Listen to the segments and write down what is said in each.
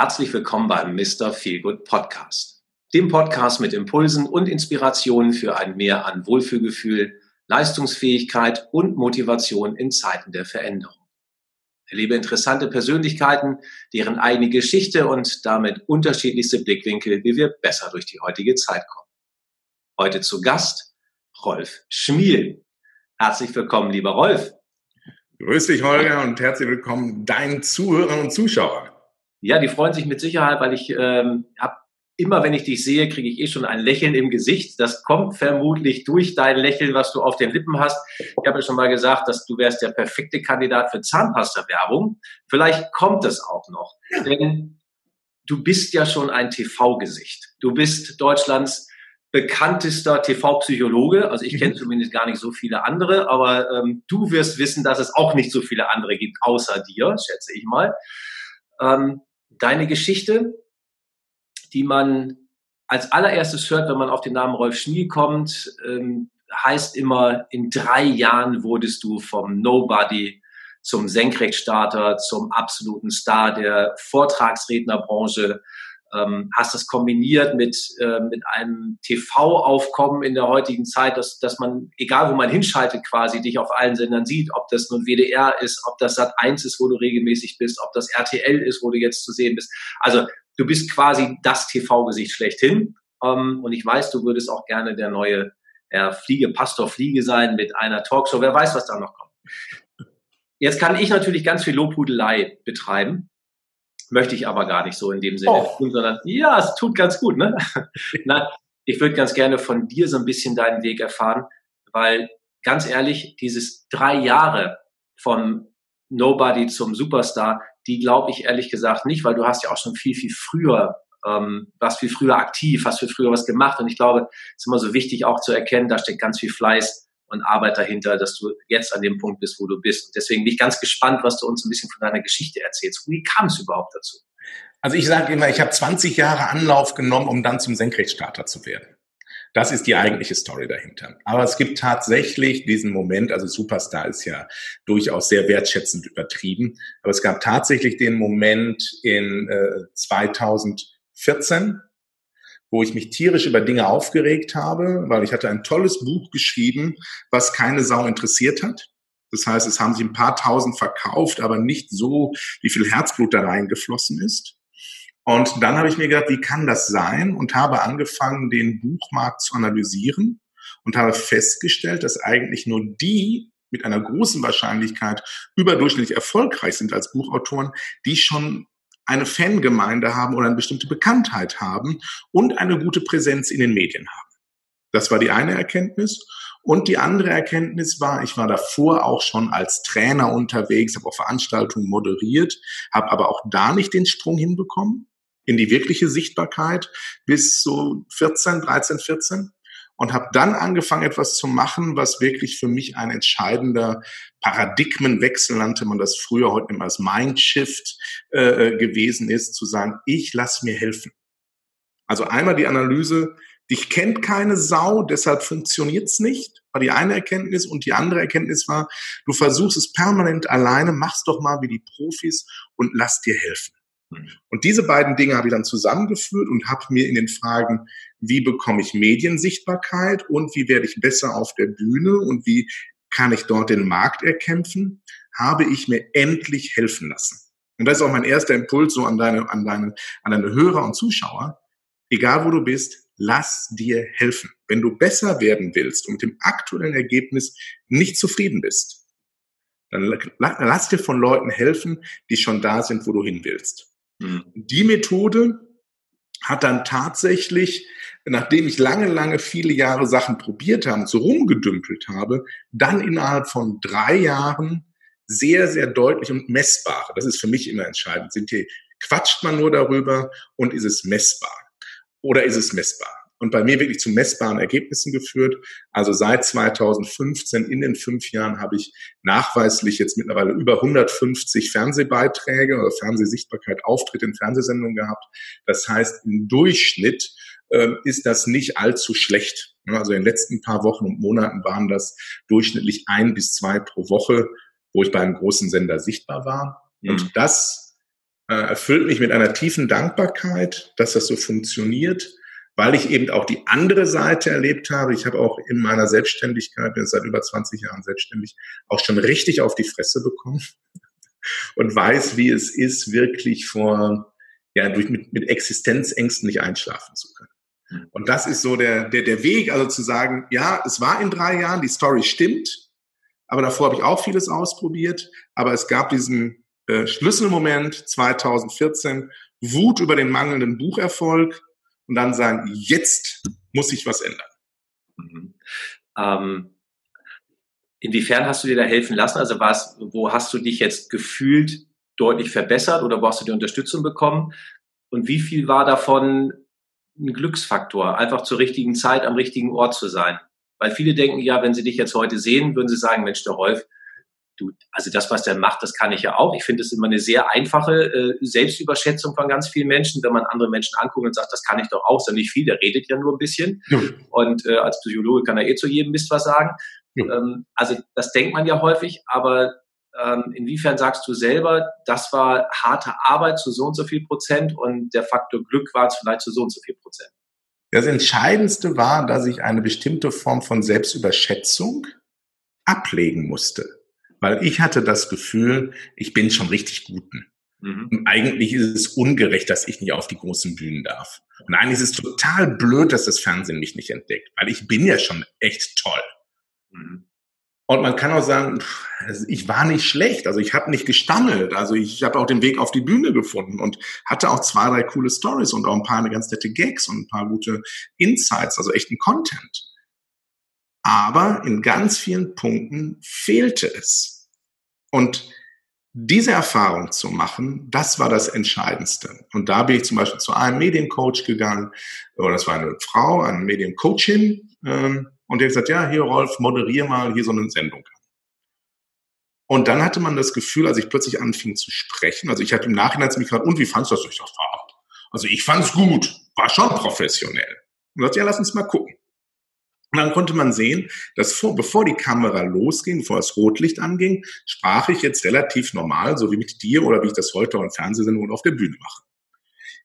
Herzlich willkommen beim Mr. Feelgood Podcast, dem Podcast mit Impulsen und Inspirationen für ein Mehr an Wohlfühlgefühl, Leistungsfähigkeit und Motivation in Zeiten der Veränderung. Erlebe interessante Persönlichkeiten, deren eigene Geschichte und damit unterschiedlichste Blickwinkel, wie wir besser durch die heutige Zeit kommen. Heute zu Gast Rolf Schmiel. Herzlich willkommen, lieber Rolf. Grüß dich, Holger, und herzlich willkommen deinen Zuhörern und Zuschauern. Ja, die freuen sich mit Sicherheit, weil ich ähm, habe immer, wenn ich dich sehe, kriege ich eh schon ein Lächeln im Gesicht. Das kommt vermutlich durch dein Lächeln, was du auf den Lippen hast. Ich habe ja schon mal gesagt, dass du wärst der perfekte Kandidat für Zahnpasta-Werbung. Vielleicht kommt es auch noch, denn du bist ja schon ein TV-Gesicht. Du bist Deutschlands bekanntester TV-Psychologe. Also ich kenne mhm. zumindest gar nicht so viele andere, aber ähm, du wirst wissen, dass es auch nicht so viele andere gibt, außer dir, schätze ich mal. Ähm, deine Geschichte, die man als allererstes hört, wenn man auf den Namen Rolf Schmiel kommt, ähm, heißt immer, in drei Jahren wurdest du vom Nobody zum Senkrechtstarter, zum absoluten Star der Vortragsrednerbranche ähm, hast das kombiniert mit, äh, mit einem TV-Aufkommen in der heutigen Zeit, dass, dass man, egal wo man hinschaltet, quasi dich auf allen Sendern sieht, ob das nun WDR ist, ob das Sat 1 ist, wo du regelmäßig bist, ob das RTL ist, wo du jetzt zu sehen bist. Also du bist quasi das TV-Gesicht schlechthin. Ähm, und ich weiß, du würdest auch gerne der neue Herr Fliege, Pastor Fliege sein mit einer Talkshow. Wer weiß, was da noch kommt. Jetzt kann ich natürlich ganz viel Lobhudelei betreiben möchte ich aber gar nicht so in dem Sinne oh. tun, sondern ja, es tut ganz gut. Ne? Na, ich würde ganz gerne von dir so ein bisschen deinen Weg erfahren, weil ganz ehrlich, dieses drei Jahre vom Nobody zum Superstar, die glaube ich ehrlich gesagt nicht, weil du hast ja auch schon viel, viel früher ähm, warst viel früher aktiv, hast viel früher was gemacht und ich glaube, es ist immer so wichtig auch zu erkennen, da steckt ganz viel Fleiß und Arbeit dahinter, dass du jetzt an dem Punkt bist, wo du bist. Und deswegen bin ich ganz gespannt, was du uns ein bisschen von deiner Geschichte erzählst. Wie kam es überhaupt dazu? Also ich sage immer, ich habe 20 Jahre Anlauf genommen, um dann zum Senkrechtstarter zu werden. Das ist die eigentliche Story dahinter. Aber es gibt tatsächlich diesen Moment, also Superstar ist ja durchaus sehr wertschätzend übertrieben, aber es gab tatsächlich den Moment in äh, 2014, wo ich mich tierisch über Dinge aufgeregt habe, weil ich hatte ein tolles Buch geschrieben, was keine Sau interessiert hat. Das heißt, es haben sich ein paar tausend verkauft, aber nicht so, wie viel Herzblut da reingeflossen ist. Und dann habe ich mir gedacht, wie kann das sein? Und habe angefangen, den Buchmarkt zu analysieren und habe festgestellt, dass eigentlich nur die mit einer großen Wahrscheinlichkeit überdurchschnittlich erfolgreich sind als Buchautoren, die schon eine Fangemeinde haben oder eine bestimmte Bekanntheit haben und eine gute Präsenz in den Medien haben. Das war die eine Erkenntnis. Und die andere Erkenntnis war, ich war davor auch schon als Trainer unterwegs, habe auch Veranstaltungen moderiert, habe aber auch da nicht den Sprung hinbekommen in die wirkliche Sichtbarkeit bis so 14, 13, 14 und habe dann angefangen, etwas zu machen, was wirklich für mich ein entscheidender Paradigmenwechsel nannte man das früher, heute immer als Mindshift äh, äh, gewesen ist, zu sagen, ich lass mir helfen. Also einmal die Analyse, dich kennt keine Sau, deshalb funktioniert's nicht, war die eine Erkenntnis. Und die andere Erkenntnis war, du versuchst es permanent alleine, mach's doch mal wie die Profis und lass dir helfen. Und diese beiden Dinge habe ich dann zusammengeführt und habe mir in den Fragen, wie bekomme ich Mediensichtbarkeit und wie werde ich besser auf der Bühne und wie kann ich dort den Markt erkämpfen, habe ich mir endlich helfen lassen. Und das ist auch mein erster Impuls so an deine, an deine, an deine Hörer und Zuschauer. Egal wo du bist, lass dir helfen. Wenn du besser werden willst und mit dem aktuellen Ergebnis nicht zufrieden bist, dann lass dir von Leuten helfen, die schon da sind, wo du hin willst. Mhm. Die Methode hat dann tatsächlich, nachdem ich lange, lange viele Jahre Sachen probiert habe und so rumgedümpelt habe, dann innerhalb von drei Jahren sehr, sehr deutlich und messbar. Das ist für mich immer entscheidend. Sind hier, quatscht man nur darüber und ist es messbar? Oder ist es messbar? und bei mir wirklich zu messbaren Ergebnissen geführt. Also seit 2015 in den fünf Jahren habe ich nachweislich jetzt mittlerweile über 150 Fernsehbeiträge oder Fernsehsichtbarkeit, Auftritte in Fernsehsendungen gehabt. Das heißt, im Durchschnitt ist das nicht allzu schlecht. Also in den letzten paar Wochen und Monaten waren das durchschnittlich ein bis zwei pro Woche, wo ich beim großen Sender sichtbar war. Mhm. Und das äh, erfüllt mich mit einer tiefen Dankbarkeit, dass das so funktioniert, weil ich eben auch die andere Seite erlebt habe. Ich habe auch in meiner Selbstständigkeit, bin seit über 20 Jahren selbstständig, auch schon richtig auf die Fresse bekommen und weiß, wie es ist, wirklich vor, ja, durch, mit, mit Existenzängsten nicht einschlafen zu können. Und das ist so der, der, der Weg, also zu sagen, ja, es war in drei Jahren, die Story stimmt, aber davor habe ich auch vieles ausprobiert, aber es gab diesen äh, Schlüsselmoment 2014, Wut über den mangelnden Bucherfolg und dann sagen, jetzt muss sich was ändern. Mhm. Ähm, inwiefern hast du dir da helfen lassen? Also was, wo hast du dich jetzt gefühlt deutlich verbessert oder wo hast du die Unterstützung bekommen? Und wie viel war davon ein Glücksfaktor, einfach zur richtigen Zeit am richtigen Ort zu sein? Weil viele denken ja, wenn sie dich jetzt heute sehen, würden sie sagen, Mensch, der Rolf, du, also das, was der macht, das kann ich ja auch. Ich finde es immer eine sehr einfache äh, Selbstüberschätzung von ganz vielen Menschen, wenn man andere Menschen anguckt und sagt, das kann ich doch auch, ist ja nicht viel, der redet ja nur ein bisschen. Ja. Und äh, als Psychologe kann er eh zu jedem Mist was sagen. Ja. Ähm, also das denkt man ja häufig, aber ähm, inwiefern sagst du selber, das war harte Arbeit zu so und so viel Prozent und der Faktor Glück war es vielleicht zu so und so viel Prozent? Das Entscheidendste war, dass ich eine bestimmte Form von Selbstüberschätzung ablegen musste. Weil ich hatte das Gefühl, ich bin schon richtig guten. Mhm. Und eigentlich ist es ungerecht, dass ich nicht auf die großen Bühnen darf. Und eigentlich ist es total blöd, dass das Fernsehen mich nicht entdeckt, weil ich bin ja schon echt toll. Mhm. Und man kann auch sagen, also ich war nicht schlecht, also ich habe nicht gestammelt, also ich habe auch den Weg auf die Bühne gefunden und hatte auch zwei, drei coole Stories und auch ein paar ganz nette Gags und ein paar gute Insights, also echten Content. Aber in ganz vielen Punkten fehlte es. Und diese Erfahrung zu machen, das war das Entscheidendste. Und da bin ich zum Beispiel zu einem Mediencoach gegangen, oder das war eine Frau, eine Mediencoachin, ähm, und der hat gesagt, ja, hier Rolf, moderier mal hier so eine Sendung. Und dann hatte man das Gefühl, als ich plötzlich anfing zu sprechen, also ich hatte im Nachhinein zu mich gefragt, und wie fandst du das? Ich dachte, also ich fand's gut, war schon professionell. Und sagte, ja, lass uns mal gucken. Und dann konnte man sehen, dass vor, bevor die Kamera losging, bevor das Rotlicht anging, sprach ich jetzt relativ normal, so wie mit dir oder wie ich das heute auch in Fernsehsendungen auf der Bühne mache.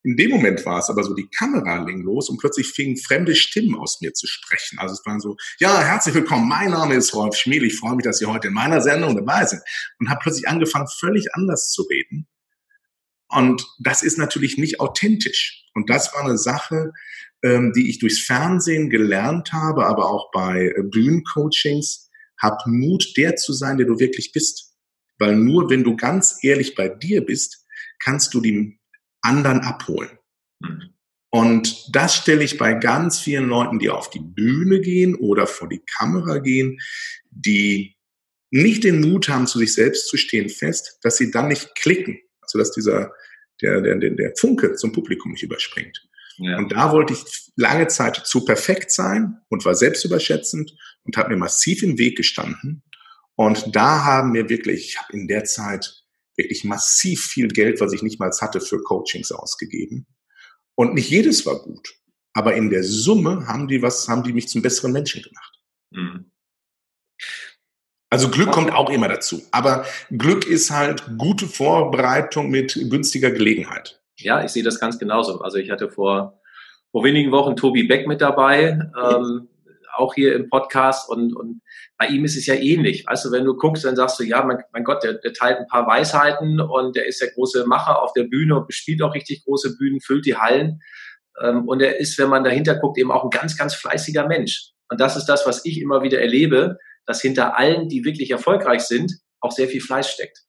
In dem Moment war es aber so, die Kamera ging los und plötzlich fingen fremde Stimmen aus mir zu sprechen. Also es waren so, ja, herzlich willkommen, mein Name ist Rolf Schmiel, ich freue mich, dass Sie heute in meiner Sendung dabei sind. Und habe plötzlich angefangen, völlig anders zu reden. Und das ist natürlich nicht authentisch. Und das war eine Sache, ähm, die ich durchs Fernsehen gelernt habe, aber auch bei äh, Bühnencoachings. Hab Mut, der zu sein, der du wirklich bist. Weil nur wenn du ganz ehrlich bei dir bist, kannst du die anderen abholen. Mhm. Und das stelle ich bei ganz vielen Leuten, die auf die Bühne gehen oder vor die Kamera gehen, die nicht den Mut haben, zu sich selbst zu stehen, fest, dass sie dann nicht klicken. Also dass dieser, der, der, der Funke zum Publikum nicht überspringt. Ja. Und da wollte ich lange Zeit zu perfekt sein und war selbstüberschätzend und habe mir massiv im Weg gestanden. Und da haben wir wirklich, ich habe in der Zeit wirklich massiv viel Geld, was ich nicht mal hatte, für Coachings ausgegeben. Und nicht jedes war gut. Aber in der Summe haben die was, haben die mich zum besseren Menschen gemacht. Mhm. Also Glück kommt auch immer dazu. Aber Glück ist halt gute Vorbereitung mit günstiger Gelegenheit. Ja, ich sehe das ganz genauso. Also ich hatte vor, vor wenigen Wochen Tobi Beck mit dabei. Ähm, auch hier im Podcast und, und bei ihm ist es ja ähnlich. Weißt du, wenn du guckst, dann sagst du, ja, mein, mein Gott, der, der teilt ein paar Weisheiten und der ist der große Macher auf der Bühne und bespielt auch richtig große Bühnen, füllt die Hallen. Ähm, und er ist, wenn man dahinter guckt, eben auch ein ganz, ganz fleißiger Mensch. Und das ist das, was ich immer wieder erlebe, dass hinter allen, die wirklich erfolgreich sind, auch sehr viel Fleiß steckt.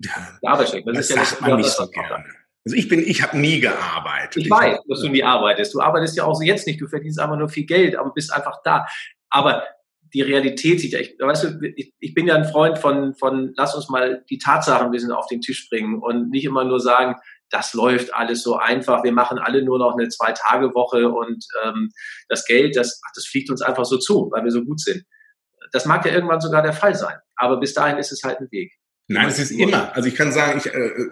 Ja, Arbeit steckt. Das, das ist ja sagt man nicht so gerne. Also ich bin, ich habe nie gearbeitet. Ich, ich weiß, dass du nie arbeitest. Du arbeitest ja auch so jetzt nicht. Du verdienst einfach nur viel Geld, aber bist einfach da. Aber die Realität sieht ja, ich, weißt du, ich, ich bin ja ein Freund von, von, lass uns mal die Tatsachen ein bisschen auf den Tisch bringen und nicht immer nur sagen, das läuft alles so einfach, wir machen alle nur noch eine Zwei-Tage-Woche und ähm, das Geld, das, ach, das fliegt uns einfach so zu, weil wir so gut sind. Das mag ja irgendwann sogar der Fall sein, aber bis dahin ist es halt ein Weg. Nein, es ist immer. Also ich kann sagen, ich, äh,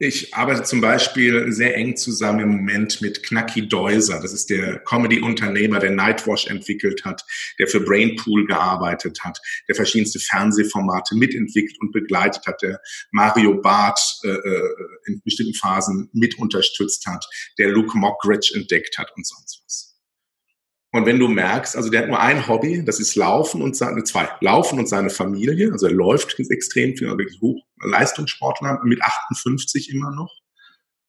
ich arbeite zum Beispiel sehr eng zusammen im Moment mit Knacki Deuser. Das ist der Comedy-Unternehmer, der Nightwash entwickelt hat, der für Brainpool gearbeitet hat, der verschiedenste Fernsehformate mitentwickelt und begleitet hat, der Mario Barth äh, äh in bestimmten Phasen mit unterstützt hat, der Luke Mockridge entdeckt hat und sonst was. Und wenn du merkst, also der hat nur ein Hobby, das ist Laufen und seine, zwei, Laufen und seine Familie. Also er läuft extrem viel, wirklich hoch, Leistungssportler mit 58 immer noch.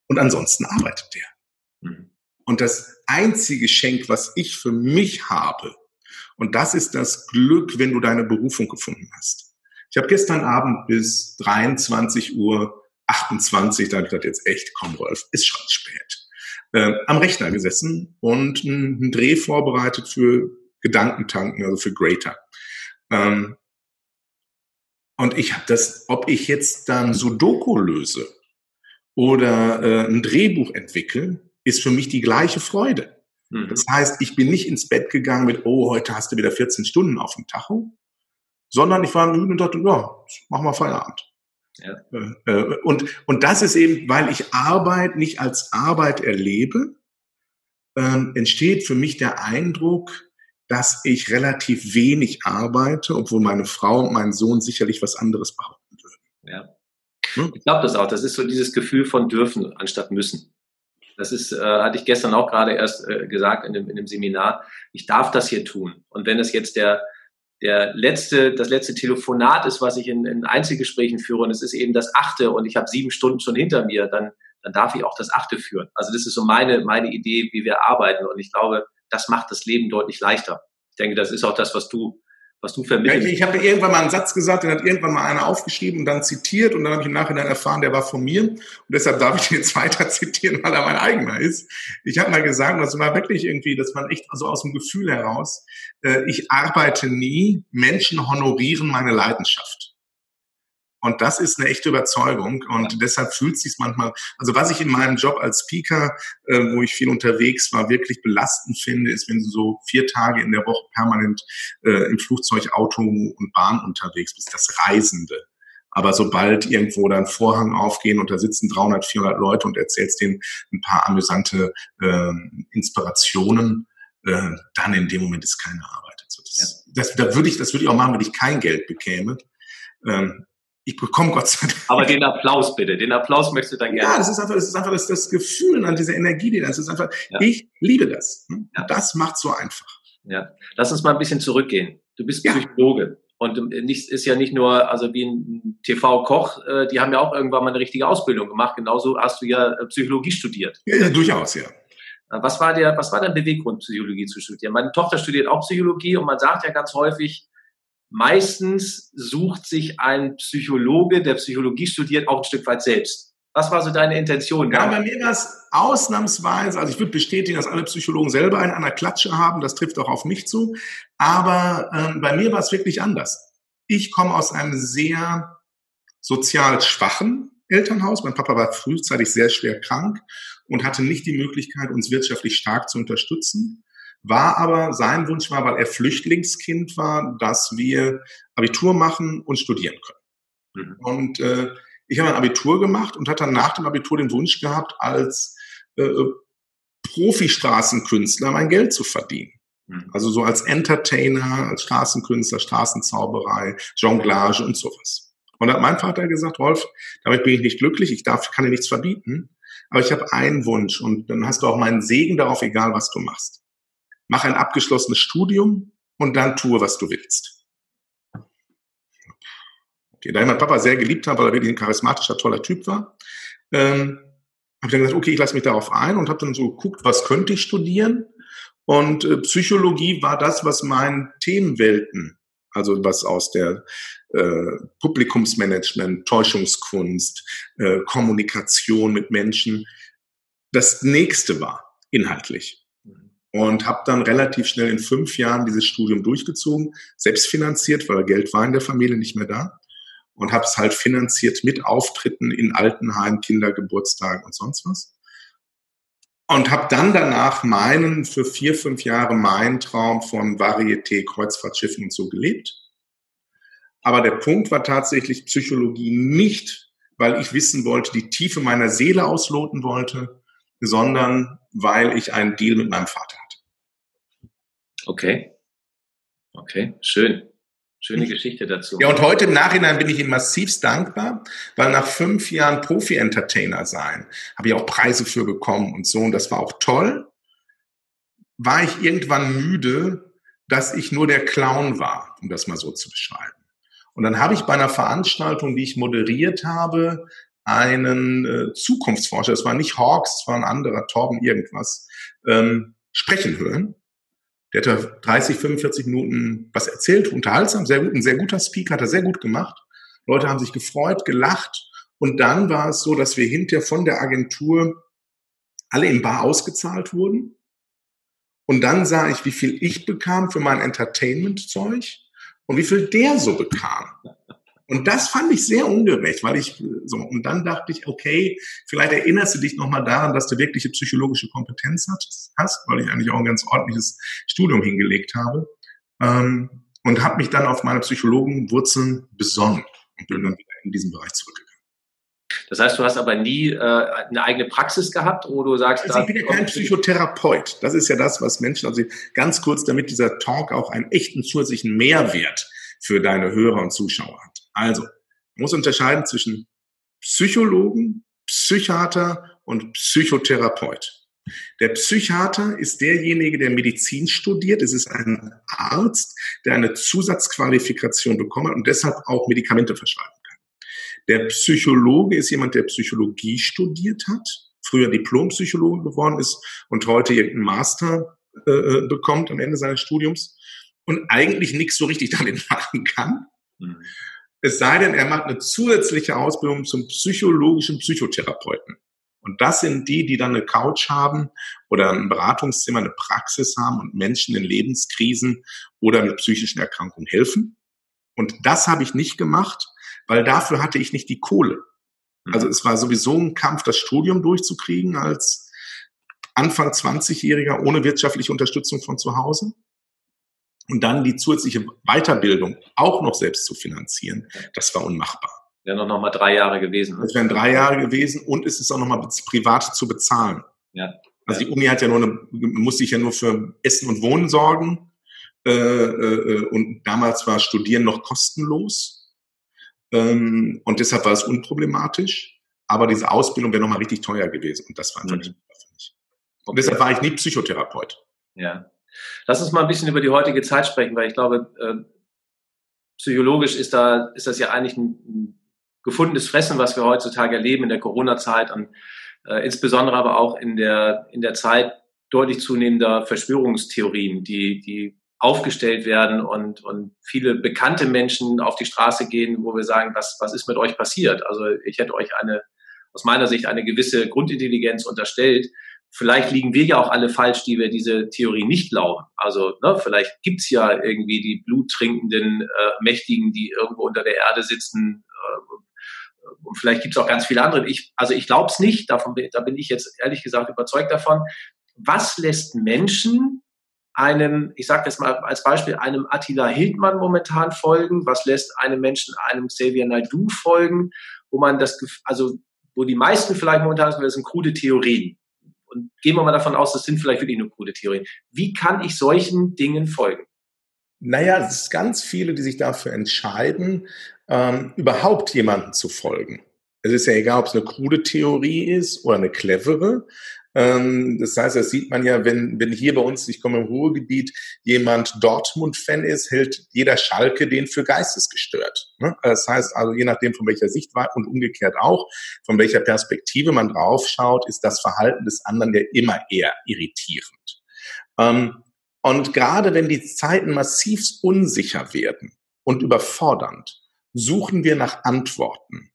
Und ansonsten arbeitet der. Mhm. Und das einzige Geschenk, was ich für mich habe, und das ist das Glück, wenn du deine Berufung gefunden hast. Ich habe gestern Abend bis 23 Uhr 28, da habe ich gedacht, jetzt echt, komm Rolf, ist schon spät äh, am Rechner gesessen und einen Dreh vorbereitet für Gedankentanken, also für Greater. Ähm, und ich habe das, ob ich jetzt dann Sudoku löse oder äh, ein Drehbuch entwickle, ist für mich die gleiche Freude. Mhm. Das heißt, ich bin nicht ins Bett gegangen mit, oh, heute hast du wieder 14 Stunden auf dem Tacho, sondern ich war müde und dachte, ja, mach mal Feierabend. Ja. Äh, äh, und, und das ist eben, weil ich Arbeit nicht als Arbeit erlebe, ähm, entsteht für mich der Eindruck, dass ich relativ wenig arbeite, obwohl meine Frau und mein Sohn sicherlich was anderes behaupten würden. Ja. Hm? Ich glaube das auch. Das ist so dieses Gefühl von dürfen anstatt müssen. Das ist, äh, hatte ich gestern auch gerade erst äh, gesagt in dem, in dem Seminar. Ich darf das hier tun. Und wenn es jetzt der, der letzte, das letzte Telefonat ist, was ich in, in Einzelgesprächen führe, und es ist eben das achte und ich habe sieben Stunden schon hinter mir, dann, dann darf ich auch das achte führen. Also das ist so meine, meine Idee, wie wir arbeiten. Und ich glaube, das macht das Leben deutlich leichter. Ich denke, das ist auch das, was du was du vermittelst. Ja, ich, ich habe irgendwann mal einen Satz gesagt, den hat irgendwann mal einer aufgeschrieben und dann zitiert und dann habe ich im Nachhinein erfahren, der war von mir und deshalb darf ich den jetzt weiter zitieren, weil er mein eigener ist. Ich habe mal gesagt, das war wirklich irgendwie, das war echt so aus dem Gefühl heraus, äh, ich arbeite nie, Menschen honorieren meine Leidenschaft. Und das ist eine echte Überzeugung. Und deshalb fühlt es sich manchmal, also was ich in meinem Job als Speaker, äh, wo ich viel unterwegs war, wirklich belastend finde, ist, wenn du so vier Tage in der Woche permanent äh, im Flugzeug, Auto und Bahn unterwegs bist, das Reisende. Aber sobald irgendwo dann Vorhang aufgehen und da sitzen 300, 400 Leute und erzählst denen ein paar amüsante äh, Inspirationen, äh, dann in dem Moment ist keine Arbeit. Also das, das, da würde ich, das würde ich auch machen, wenn ich kein Geld bekäme. Ähm, ich bekomme Gott sei Dank. Aber den Applaus bitte, den Applaus möchtest du dann gerne. Ja, das ist einfach, das ist einfach das, das Gefühl an diese Energie, die das ist einfach, ja. ich liebe das. Hm? Ja. Das macht so einfach. Ja, lass uns mal ein bisschen zurückgehen. Du bist ja. Psychologe und ähm, nicht, ist ja nicht nur, also wie ein TV-Koch, äh, die haben ja auch irgendwann mal eine richtige Ausbildung gemacht. Genauso hast du ja äh, Psychologie studiert. Ja, ja durchaus, ja. Was war der, was war dein Beweggrund, Psychologie zu studieren? Meine Tochter studiert auch Psychologie und man sagt ja ganz häufig, meistens sucht sich ein Psychologe, der Psychologie studiert, auch ein Stück weit selbst. Was war so deine Intention? Ja, bei mir war es ausnahmsweise, also ich würde bestätigen, dass alle Psychologen selber einen an der Klatsche haben, das trifft auch auf mich zu, aber ähm, bei mir war es wirklich anders. Ich komme aus einem sehr sozial schwachen Elternhaus. Mein Papa war frühzeitig sehr schwer krank und hatte nicht die Möglichkeit, uns wirtschaftlich stark zu unterstützen war aber, sein Wunsch war, weil er Flüchtlingskind war, dass wir Abitur machen und studieren können. Mhm. Und äh, ich habe ein Abitur gemacht und hatte dann nach dem Abitur den Wunsch gehabt, als äh, Profi-Straßenkünstler mein Geld zu verdienen. Mhm. Also so als Entertainer, als Straßenkünstler, Straßenzauberei, Jonglage und sowas. Und da hat mein Vater gesagt, Rolf, damit bin ich nicht glücklich, ich darf, kann dir nichts verbieten, aber ich habe einen Wunsch und dann hast du auch meinen Segen darauf, egal was du machst mach ein abgeschlossenes Studium und dann tue, was du willst. Okay, da ich meinen Papa sehr geliebt habe, weil er wirklich ein charismatischer, toller Typ war, ähm, habe ich dann gesagt, okay, ich lasse mich darauf ein und habe dann so geguckt, was könnte ich studieren? Und äh, Psychologie war das, was meinen Themenwelten, also was aus der äh, Publikumsmanagement, Täuschungskunst, äh, Kommunikation mit Menschen, das nächste war, inhaltlich und habe dann relativ schnell in fünf Jahren dieses Studium durchgezogen, selbst finanziert, weil Geld war in der Familie nicht mehr da und habe es halt finanziert mit Auftritten in Altenheim, Kindergeburtstagen und sonst was. Und habe dann danach meinen, für vier, fünf Jahre meinen Traum von Varieté, Kreuzfahrtschiffen und so gelebt. Aber der Punkt war tatsächlich Psychologie nicht, weil ich wissen wollte, die Tiefe meiner Seele ausloten wollte, sondern weil ich einen Deal mit meinem Vater hatte. Okay. Okay, schön. Schöne hm. Geschichte dazu. Ja, und heute im Nachhinein bin ich ihm massivst dankbar, weil nach fünf Jahren Profi-Entertainer sein, habe ich auch Preise für bekommen und so, und das war auch toll, war ich irgendwann müde, dass ich nur der Clown war, um das mal so zu beschreiben. Und dann habe ich bei einer Veranstaltung, die ich moderiert habe, einen äh, Zukunftsforscher, das war nicht Hawks, das war ein anderer, Torben irgendwas, ähm, sprechen hören. Der hat 30, 45 Minuten was erzählt, unterhaltsam, sehr gut, ein sehr guter Speaker, hat er sehr gut gemacht. Leute haben sich gefreut, gelacht. Und dann war es so, dass wir hinterher von der Agentur alle im Bar ausgezahlt wurden. Und dann sah ich, wie viel ich bekam für mein Entertainment-Zeug und wie viel der so bekam. Und das fand ich sehr ungerecht, weil ich so, und dann dachte ich, okay, vielleicht erinnerst du dich nochmal daran, dass du wirkliche psychologische Kompetenz hast, weil ich eigentlich auch ein ganz ordentliches Studium hingelegt habe. Ähm, und habe mich dann auf meine Psychologenwurzeln besonnen und bin dann wieder in diesen Bereich zurückgegangen. Das heißt, du hast aber nie äh, eine eigene Praxis gehabt, wo du sagst, also ich bin ja kein Psychotherapeut. Das ist ja das, was Menschen, also ganz kurz, damit dieser Talk auch einen echten zusätzlichen Mehrwert für deine Hörer und Zuschauer hat. Also, man muss unterscheiden zwischen Psychologen, Psychiater und Psychotherapeut. Der Psychiater ist derjenige, der Medizin studiert. Es ist ein Arzt, der eine Zusatzqualifikation bekommen hat und deshalb auch Medikamente verschreiben kann. Der Psychologe ist jemand, der Psychologie studiert hat, früher Diplompsychologe geworden ist und heute irgendeinen Master äh, äh bekommt am Ende seines Studiums und eigentlich nichts so richtig damit machen kann. Mhm. Es sei denn, er macht eine zusätzliche Ausbildung zum psychologischen Psychotherapeuten. Und das sind die, die dann eine Couch haben oder ein Beratungszimmer, eine Praxis haben und Menschen in Lebenskrisen oder mit psychischen Erkrankungen helfen. Und das habe ich nicht gemacht, weil dafür hatte ich nicht die Kohle. Mhm. Also es war sowieso ein Kampf, das Studium durchzukriegen als Anfang 20-Jähriger ohne wirtschaftliche Unterstützung von zu Hause und dann die zusätzliche Weiterbildung auch noch selbst zu finanzieren, das war unmachbar. Wäre noch mal drei Jahre gewesen. Ne? Das wären drei Jahre gewesen und es ist auch noch mal privat zu bezahlen. Ja. Also die Uni hat ja nur eine, muss sich ja nur für Essen und Wohnen sorgen. Äh, äh, und damals war Studieren noch kostenlos. Ähm, und deshalb war es unproblematisch. Aber diese Ausbildung wäre noch mal richtig teuer gewesen. Und das war einfach mhm. nicht für mich. Und okay. deshalb war ich nie Psychotherapeut. Ja. Lass uns mal ein bisschen über die heutige Zeit sprechen, weil ich glaube, äh, psychologisch ist da, ist das ja eigentlich ein, ein gefundenes Fressen, was wir heutzutage erleben in der Corona-Zeit und äh, insbesondere aber auch in der, in der Zeit deutlich zunehmender Verschwörungstheorien, die, die aufgestellt werden und, und viele bekannte Menschen auf die Straße gehen, wo wir sagen, was, was ist mit euch passiert? Also ich hätte euch eine, aus meiner Sicht eine gewisse Grundintelligenz unterstellt vielleicht liegen wir ja auch alle falsch, die wir diese Theorie nicht glauben. Also ne, vielleicht gibt's ja irgendwie die bluttrinkenden äh, Mächtigen, die irgendwo unter der Erde sitzen. Äh, und vielleicht gibt's auch ganz viele andere. Ich, also ich glaube es nicht, davon, da bin ich jetzt ehrlich gesagt überzeugt davon. Was lässt Menschen einem, ich sage jetzt mal als Beispiel, einem Attila Hildmann momentan folgen? Was lässt einem Menschen einem Xavier Naidu folgen? Wo man das, also wo die meisten vielleicht momentan sagen, das sind krude Theorien und gehen wir mal davon aus, das sind vielleicht wirklich nur coole Theorien. Wie kann ich solchen Dingen folgen? Naja, es ist ganz viele, die sich dafür entscheiden, ähm, überhaupt jemanden zu folgen. Es ist ja egal, ob es eine krude Theorie ist oder eine clevere. Ähm, das heißt, das sieht man ja, wenn, wenn hier bei uns, ich komme im Ruhrgebiet, jemand Dortmund-Fan ist, hält jeder Schalke den für geistesgestört. Ne? Das heißt also, je nachdem, von welcher Sicht war und umgekehrt auch, von welcher Perspektive man draufschaut, ist das Verhalten des anderen ja immer eher irritierend. Ähm, und gerade wenn die Zeiten massiv unsicher werden und überfordernd, suchen wir nach Antworten.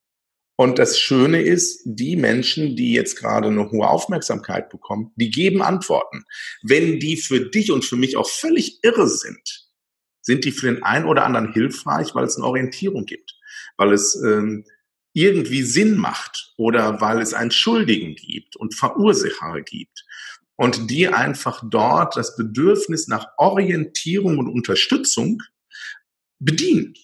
Und das Schöne ist, die Menschen, die jetzt gerade eine hohe Aufmerksamkeit bekommen, die geben Antworten. Wenn die für dich und für mich auch völlig irre sind, sind die für den einen oder anderen hilfreich, weil es eine Orientierung gibt, weil es ähm, irgendwie Sinn macht oder weil es einen Schuldigen gibt und Verursacher gibt und die einfach dort das Bedürfnis nach Orientierung und Unterstützung bedienen.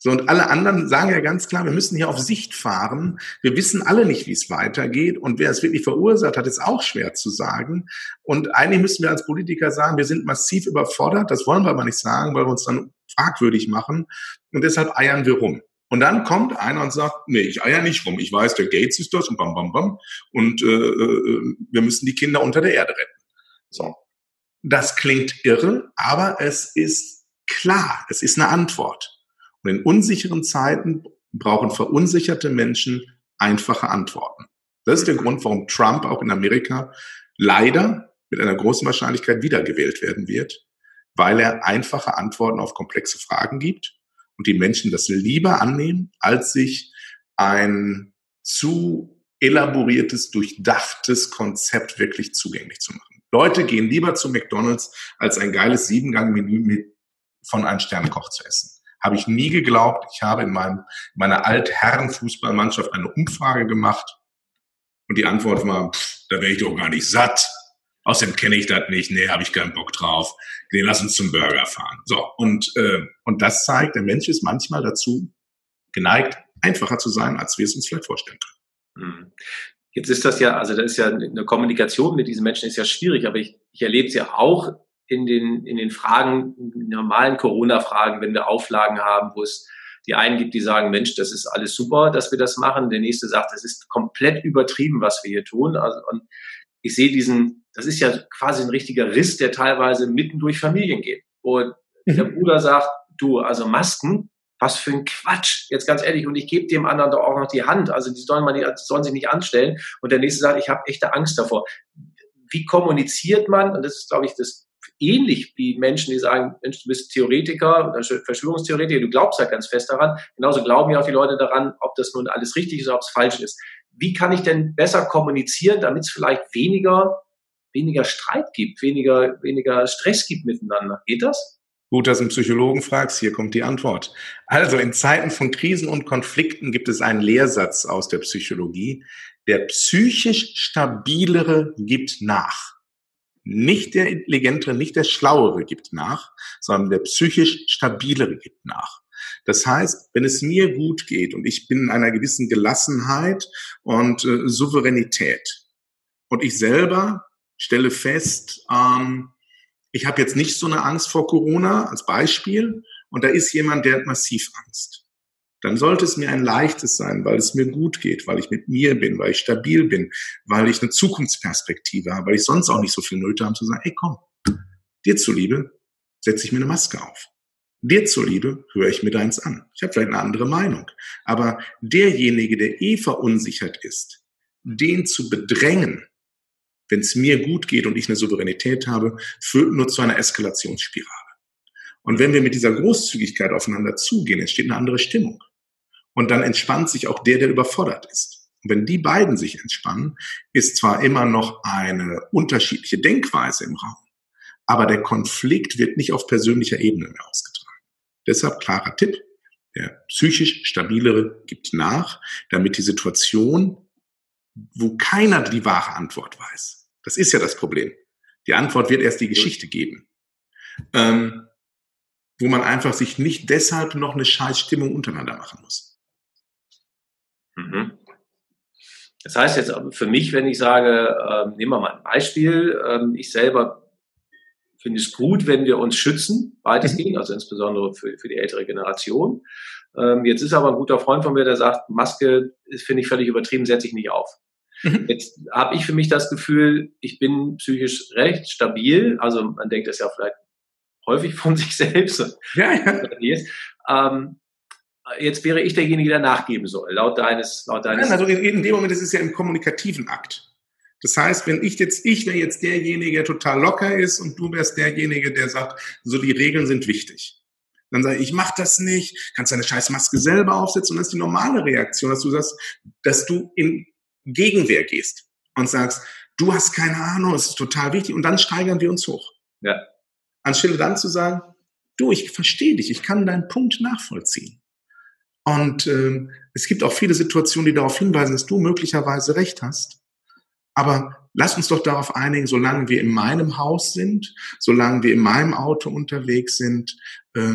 So, und alle anderen sagen ja ganz klar, wir müssen hier auf Sicht fahren. Wir wissen alle nicht, wie es weitergeht. Und wer es wirklich verursacht hat, ist auch schwer zu sagen. Und eigentlich müssen wir als Politiker sagen, wir sind massiv überfordert. Das wollen wir aber nicht sagen, weil wir uns dann fragwürdig machen. Und deshalb eiern wir rum. Und dann kommt einer und sagt, nee, ich eier nicht rum. Ich weiß, der Gates ist das und bam, bam, bam. Und äh, äh, wir müssen die Kinder unter der Erde retten. So. Das klingt irre, aber es ist klar. Es ist eine Antwort. Und in unsicheren Zeiten brauchen verunsicherte Menschen einfache Antworten. Das ist der Grund, warum Trump auch in Amerika leider mit einer großen Wahrscheinlichkeit wiedergewählt werden wird, weil er einfache Antworten auf komplexe Fragen gibt und die Menschen das lieber annehmen, als sich ein zu elaboriertes, durchdachtes Konzept wirklich zugänglich zu machen. Leute gehen lieber zu McDonald's, als ein geiles Siebengang-Menü von einem Sternkoch zu essen. Habe ich nie geglaubt. Ich habe in meinem, meiner Altherrenfußballmannschaft eine Umfrage gemacht und die Antwort war, pff, da wäre ich doch gar nicht satt. Außerdem kenne ich das nicht. Nee, habe ich keinen Bock drauf. Nee, lass uns zum Burger fahren. So, und, äh, und das zeigt, der Mensch ist manchmal dazu geneigt, einfacher zu sein, als wir es uns vielleicht vorstellen können. Hm. Jetzt ist das ja, also das ist ja eine Kommunikation mit diesen Menschen ist ja schwierig, aber ich, ich erlebe es ja auch in den, in den Fragen, normalen Corona-Fragen, wenn wir Auflagen haben, wo es die einen gibt, die sagen, Mensch, das ist alles super, dass wir das machen. Der nächste sagt, das ist komplett übertrieben, was wir hier tun. Also, und ich sehe diesen, das ist ja quasi ein richtiger Riss, der teilweise mitten durch Familien geht, wo mhm. der Bruder sagt, du, also Masken, was für ein Quatsch, jetzt ganz ehrlich, und ich gebe dem anderen doch auch noch die Hand, also die sollen, man nicht, sollen sich nicht anstellen. Und der nächste sagt, ich habe echte Angst davor. Wie kommuniziert man, und das ist, glaube ich, das ähnlich wie Menschen, die sagen, Mensch, du bist Theoretiker Verschwörungstheoretiker, du glaubst halt ganz fest daran. Genauso glauben ja auch die Leute daran, ob das nun alles richtig ist ob es falsch ist. Wie kann ich denn besser kommunizieren, damit es vielleicht weniger, weniger Streit gibt, weniger, weniger Stress gibt miteinander? Geht das? Gut, dass du einen Psychologen fragst. Hier kommt die Antwort. Also in Zeiten von Krisen und Konflikten gibt es einen Lehrsatz aus der Psychologie. Der psychisch stabilere gibt nach. Nicht der intelligentere, nicht der schlauere gibt nach, sondern der psychisch stabilere gibt nach. Das heißt, wenn es mir gut geht und ich bin in einer gewissen Gelassenheit und äh, Souveränität und ich selber stelle fest, ähm, ich habe jetzt nicht so eine Angst vor Corona als Beispiel und da ist jemand, der hat massiv Angst dann sollte es mir ein leichtes sein, weil es mir gut geht, weil ich mit mir bin, weil ich stabil bin, weil ich eine Zukunftsperspektive habe, weil ich sonst auch nicht so viel Nöte habe zu sagen, hey komm, dir zuliebe setze ich mir eine Maske auf. Dir zuliebe höre ich mir deins an. Ich habe vielleicht eine andere Meinung. Aber derjenige, der eh verunsichert ist, den zu bedrängen, wenn es mir gut geht und ich eine Souveränität habe, führt nur zu einer Eskalationsspirale. Und wenn wir mit dieser Großzügigkeit aufeinander zugehen, entsteht eine andere Stimmung. Und dann entspannt sich auch der, der überfordert ist. Und wenn die beiden sich entspannen, ist zwar immer noch eine unterschiedliche Denkweise im Raum, aber der Konflikt wird nicht auf persönlicher Ebene mehr ausgetragen. Deshalb klarer Tipp, der psychisch stabilere gibt nach, damit die Situation, wo keiner die wahre Antwort weiß, das ist ja das Problem. Die Antwort wird erst die Geschichte geben. Ähm, wo man einfach sich nicht deshalb noch eine Scheißstimmung untereinander machen muss. Mhm. Das heißt jetzt für mich, wenn ich sage, äh, nehmen wir mal ein Beispiel, äh, ich selber finde es gut, wenn wir uns schützen, weitestgehend, mhm. also insbesondere für, für die ältere Generation. Ähm, jetzt ist aber ein guter Freund von mir, der sagt, Maske finde ich völlig übertrieben, setze ich nicht auf. Mhm. Jetzt habe ich für mich das Gefühl, ich bin psychisch recht stabil. Also man denkt das ja vielleicht häufig von sich selbst. Ja, ja. Ähm, jetzt wäre ich derjenige, der nachgeben soll, laut deines, laut deines. Nein, also in, in dem Moment ist es ja im kommunikativen Akt. Das heißt, wenn ich jetzt, ich wäre jetzt derjenige, der total locker ist und du wärst derjenige, der sagt, so die Regeln sind wichtig. Dann sage ich, ich mach das nicht, kannst deine scheiß Maske selber aufsetzen und das ist die normale Reaktion, dass du sagst, dass du in Gegenwehr gehst und sagst, du hast keine Ahnung, es ist total wichtig und dann steigern wir uns hoch. Ja. Anstelle dann zu sagen, du, ich verstehe dich, ich kann deinen Punkt nachvollziehen. Und äh, es gibt auch viele Situationen, die darauf hinweisen, dass du möglicherweise recht hast. Aber lass uns doch darauf einigen, solange wir in meinem Haus sind, solange wir in meinem Auto unterwegs sind, äh,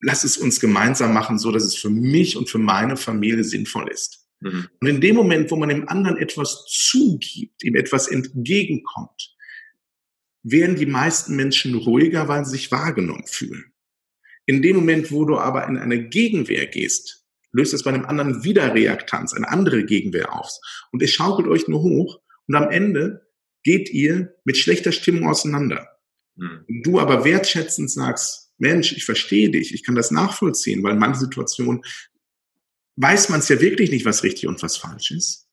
lass es uns gemeinsam machen, so dass es für mich und für meine Familie sinnvoll ist. Mhm. Und in dem Moment, wo man dem anderen etwas zugibt, ihm etwas entgegenkommt, werden die meisten Menschen ruhiger, weil sie sich wahrgenommen fühlen. In dem Moment, wo du aber in eine Gegenwehr gehst, löst es bei einem anderen wieder Reaktanz, eine andere Gegenwehr aus. Und es schaukelt euch nur hoch und am Ende geht ihr mit schlechter Stimmung auseinander. Mhm. Du aber wertschätzend sagst, Mensch, ich verstehe dich, ich kann das nachvollziehen, weil in manchen Situationen weiß man es ja wirklich nicht, was richtig und was falsch ist.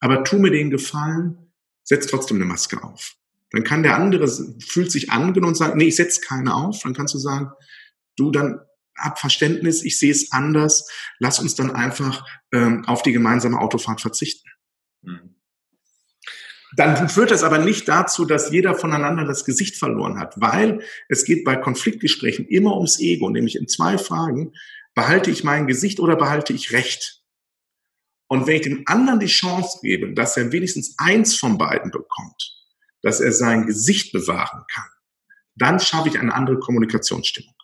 Aber tu mir den Gefallen, setz trotzdem eine Maske auf. Dann kann der andere, fühlt sich angenommen und sagt, nee, ich setze keine auf. Dann kannst du sagen, du, dann hab Verständnis, ich sehe es anders, lass uns dann einfach ähm, auf die gemeinsame Autofahrt verzichten. Mhm. Dann führt das aber nicht dazu, dass jeder voneinander das Gesicht verloren hat, weil es geht bei Konfliktgesprächen immer ums Ego, nämlich in zwei Fragen, behalte ich mein Gesicht oder behalte ich Recht? Und wenn ich dem anderen die Chance gebe, dass er wenigstens eins von beiden bekommt, dass er sein Gesicht bewahren kann, dann schaffe ich eine andere Kommunikationsstimmung.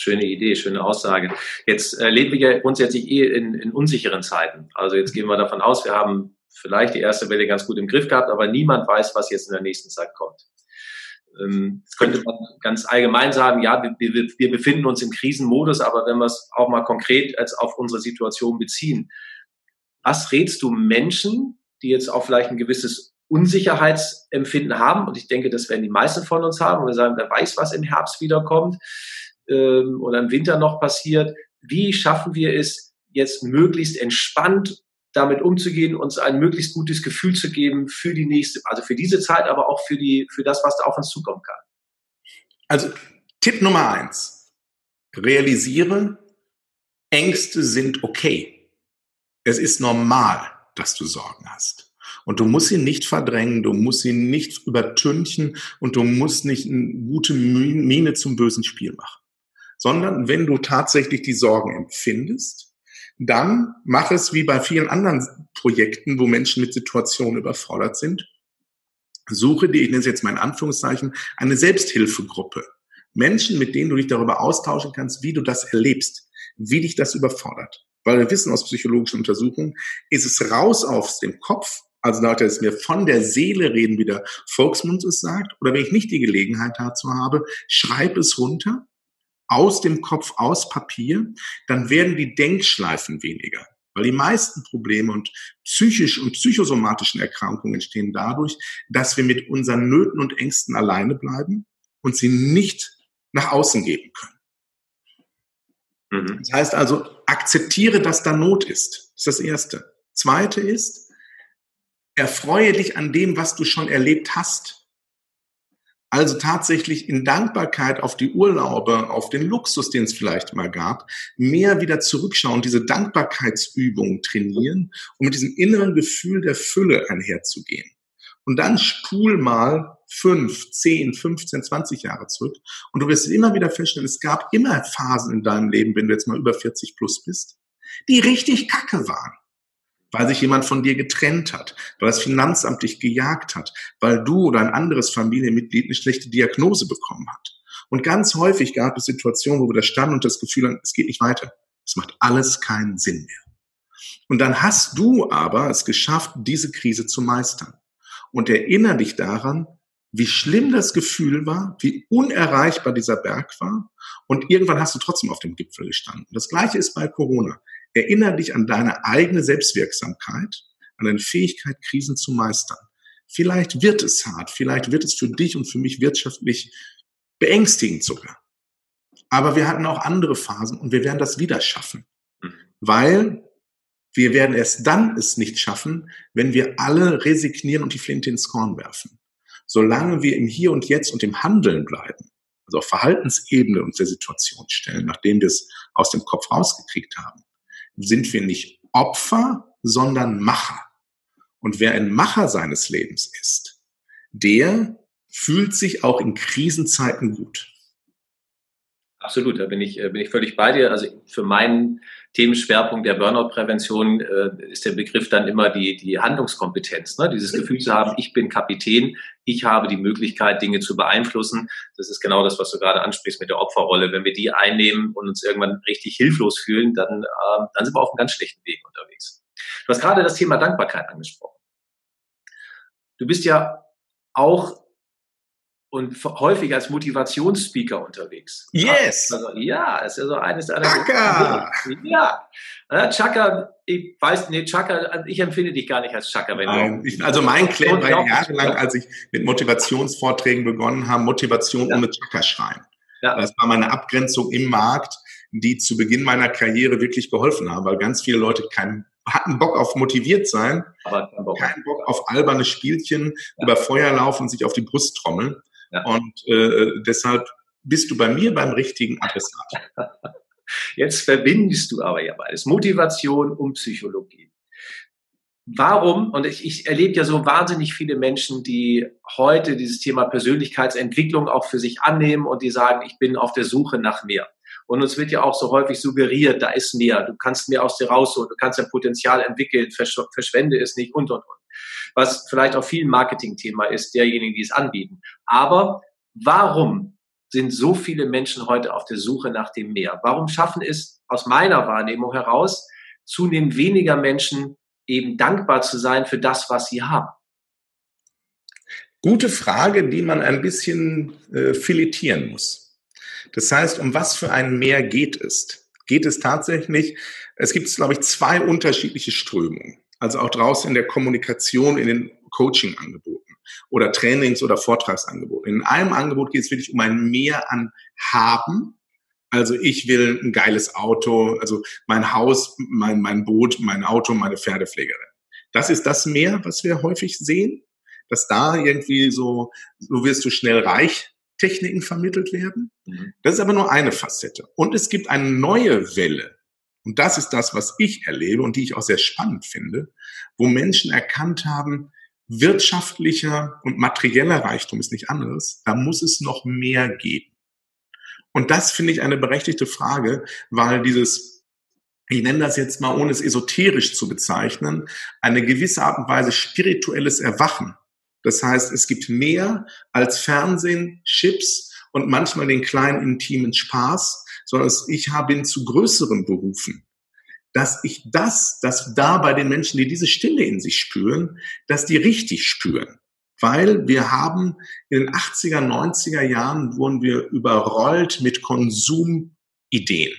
Schöne Idee, schöne Aussage. Jetzt äh, leben wir ja grundsätzlich eh in, in unsicheren Zeiten. Also jetzt gehen wir davon aus, wir haben vielleicht die erste Welle ganz gut im Griff gehabt, aber niemand weiß, was jetzt in der nächsten Zeit kommt. Ähm, das könnte man ganz allgemein sagen, ja, wir, wir, wir befinden uns im Krisenmodus, aber wenn wir es auch mal konkret als auf unsere Situation beziehen, was rätst du Menschen, die jetzt auch vielleicht ein gewisses Unsicherheitsempfinden haben? Und ich denke, das werden die meisten von uns haben. Und wir sagen, wer weiß, was im Herbst wiederkommt ähm, oder im Winter noch passiert. Wie schaffen wir es, jetzt möglichst entspannt damit umzugehen, uns ein möglichst gutes Gefühl zu geben für die nächste, also für diese Zeit, aber auch für die, für das, was da auf uns zukommen kann. Also Tipp Nummer eins. Realisiere, Ängste sind okay. Es ist normal, dass du Sorgen hast. Und du musst sie nicht verdrängen, du musst sie nicht übertünchen und du musst nicht eine gute Miene zum bösen Spiel machen. Sondern wenn du tatsächlich die Sorgen empfindest, dann mach es wie bei vielen anderen Projekten, wo Menschen mit Situationen überfordert sind. Suche dir, ich nenne es jetzt mal in Anführungszeichen, eine Selbsthilfegruppe. Menschen, mit denen du dich darüber austauschen kannst, wie du das erlebst, wie dich das überfordert. Weil wir wissen aus psychologischen Untersuchungen, ist es raus aus dem Kopf, also Leute, es mir von der Seele reden, wie der Volksmund es sagt, oder wenn ich nicht die Gelegenheit dazu habe, schreib es runter aus dem Kopf, aus Papier, dann werden die Denkschleifen weniger. Weil die meisten Probleme und psychisch und psychosomatischen Erkrankungen entstehen dadurch, dass wir mit unseren Nöten und Ängsten alleine bleiben und sie nicht nach außen geben können. Mhm. Das heißt also, akzeptiere, dass da Not ist. Das ist das Erste. Zweite ist, erfreue dich an dem, was du schon erlebt hast. Also tatsächlich in Dankbarkeit auf die Urlaube, auf den Luxus, den es vielleicht mal gab, mehr wieder zurückschauen, diese Dankbarkeitsübungen trainieren, um mit diesem inneren Gefühl der Fülle einherzugehen. Und dann spul mal fünf, zehn, 15, 20 Jahre zurück und du wirst immer wieder feststellen, es gab immer Phasen in deinem Leben, wenn du jetzt mal über 40 plus bist, die richtig kacke waren weil sich jemand von dir getrennt hat, weil das Finanzamt dich gejagt hat, weil du oder ein anderes Familienmitglied eine schlechte Diagnose bekommen hat. Und ganz häufig gab es Situationen, wo wir da standen und das Gefühl hatten, es geht nicht weiter. Es macht alles keinen Sinn mehr. Und dann hast du aber es geschafft, diese Krise zu meistern. Und erinnere dich daran, wie schlimm das Gefühl war, wie unerreichbar dieser Berg war. Und irgendwann hast du trotzdem auf dem Gipfel gestanden. Das gleiche ist bei Corona. Erinnere dich an deine eigene Selbstwirksamkeit, an deine Fähigkeit, Krisen zu meistern. Vielleicht wird es hart, vielleicht wird es für dich und für mich wirtschaftlich beängstigend sogar. Aber wir hatten auch andere Phasen und wir werden das wieder schaffen. Mhm. Weil wir werden erst dann es nicht schaffen, wenn wir alle resignieren und die Flinte ins Korn werfen. Solange wir im Hier und Jetzt und im Handeln bleiben, also auf Verhaltensebene uns der Situation stellen, nachdem wir es aus dem Kopf rausgekriegt haben, sind wir nicht Opfer, sondern Macher. Und wer ein Macher seines Lebens ist, der fühlt sich auch in Krisenzeiten gut. Absolut, da bin ich, äh, bin ich völlig bei dir. Also für meinen Themenschwerpunkt der Burnout-Prävention äh, ist der Begriff dann immer die, die Handlungskompetenz. Ne? Dieses Gefühl zu haben, ich bin Kapitän, ich habe die Möglichkeit, Dinge zu beeinflussen. Das ist genau das, was du gerade ansprichst mit der Opferrolle. Wenn wir die einnehmen und uns irgendwann richtig hilflos fühlen, dann, äh, dann sind wir auf einem ganz schlechten Weg unterwegs. Du hast gerade das Thema Dankbarkeit angesprochen. Du bist ja auch und häufig als Motivationsspeaker unterwegs. Yes! Also, ja, ist ja so eines der Chaka! Ja. Chaka, ich weiß, nee, Chaka, ich empfinde dich gar nicht als Chaka. Wenn Nein, ich, also mein Claim war jahrelang, als ich mit Motivationsvorträgen begonnen habe, Motivation ja. ohne Chaka schreien. Ja. Das war meine Abgrenzung im Markt, die zu Beginn meiner Karriere wirklich geholfen haben, weil ganz viele Leute keinen hatten Bock auf motiviert sein, aber keinen Bock, keinen Bock auf alberne Spielchen, ja. über Feuer laufen und sich auf die Brust trommeln. Ja. Und äh, deshalb bist du bei mir beim richtigen Adressat. Jetzt verbindest du aber ja beides, Motivation und Psychologie. Warum, und ich, ich erlebe ja so wahnsinnig viele Menschen, die heute dieses Thema Persönlichkeitsentwicklung auch für sich annehmen und die sagen, ich bin auf der Suche nach mehr. Und uns wird ja auch so häufig suggeriert, da ist mehr, du kannst mehr aus dir rausholen, du kannst dein Potenzial entwickeln, versch verschwende es nicht und, und, und was vielleicht auch viel Marketing-Thema ist, derjenigen, die es anbieten. Aber warum sind so viele Menschen heute auf der Suche nach dem Meer? Warum schaffen es aus meiner Wahrnehmung heraus zunehmend weniger Menschen eben dankbar zu sein für das, was sie haben? Gute Frage, die man ein bisschen äh, filetieren muss. Das heißt, um was für ein Meer geht es? Geht es tatsächlich, es gibt, glaube ich, zwei unterschiedliche Strömungen also auch draußen in der Kommunikation, in den Coaching-Angeboten oder Trainings- oder Vortragsangeboten. In einem Angebot geht es wirklich um ein Mehr an Haben. Also ich will ein geiles Auto, also mein Haus, mein, mein Boot, mein Auto, meine Pferdepflegerin. Das ist das Mehr, was wir häufig sehen, dass da irgendwie so, so wirst du schnell reich Techniken vermittelt werden. Mhm. Das ist aber nur eine Facette. Und es gibt eine neue Welle und das ist das, was ich erlebe und die ich auch sehr spannend finde, wo Menschen erkannt haben, wirtschaftlicher und materieller Reichtum ist nicht anderes, da muss es noch mehr geben. Und das finde ich eine berechtigte Frage, weil dieses, ich nenne das jetzt mal, ohne es esoterisch zu bezeichnen, eine gewisse Art und Weise spirituelles Erwachen. Das heißt, es gibt mehr als Fernsehen, Chips und manchmal den kleinen intimen Spaß, sondern ich bin zu größeren Berufen. Dass ich das, dass da bei den Menschen, die diese Stille in sich spüren, dass die richtig spüren. Weil wir haben in den 80er, 90er Jahren wurden wir überrollt mit Konsumideen.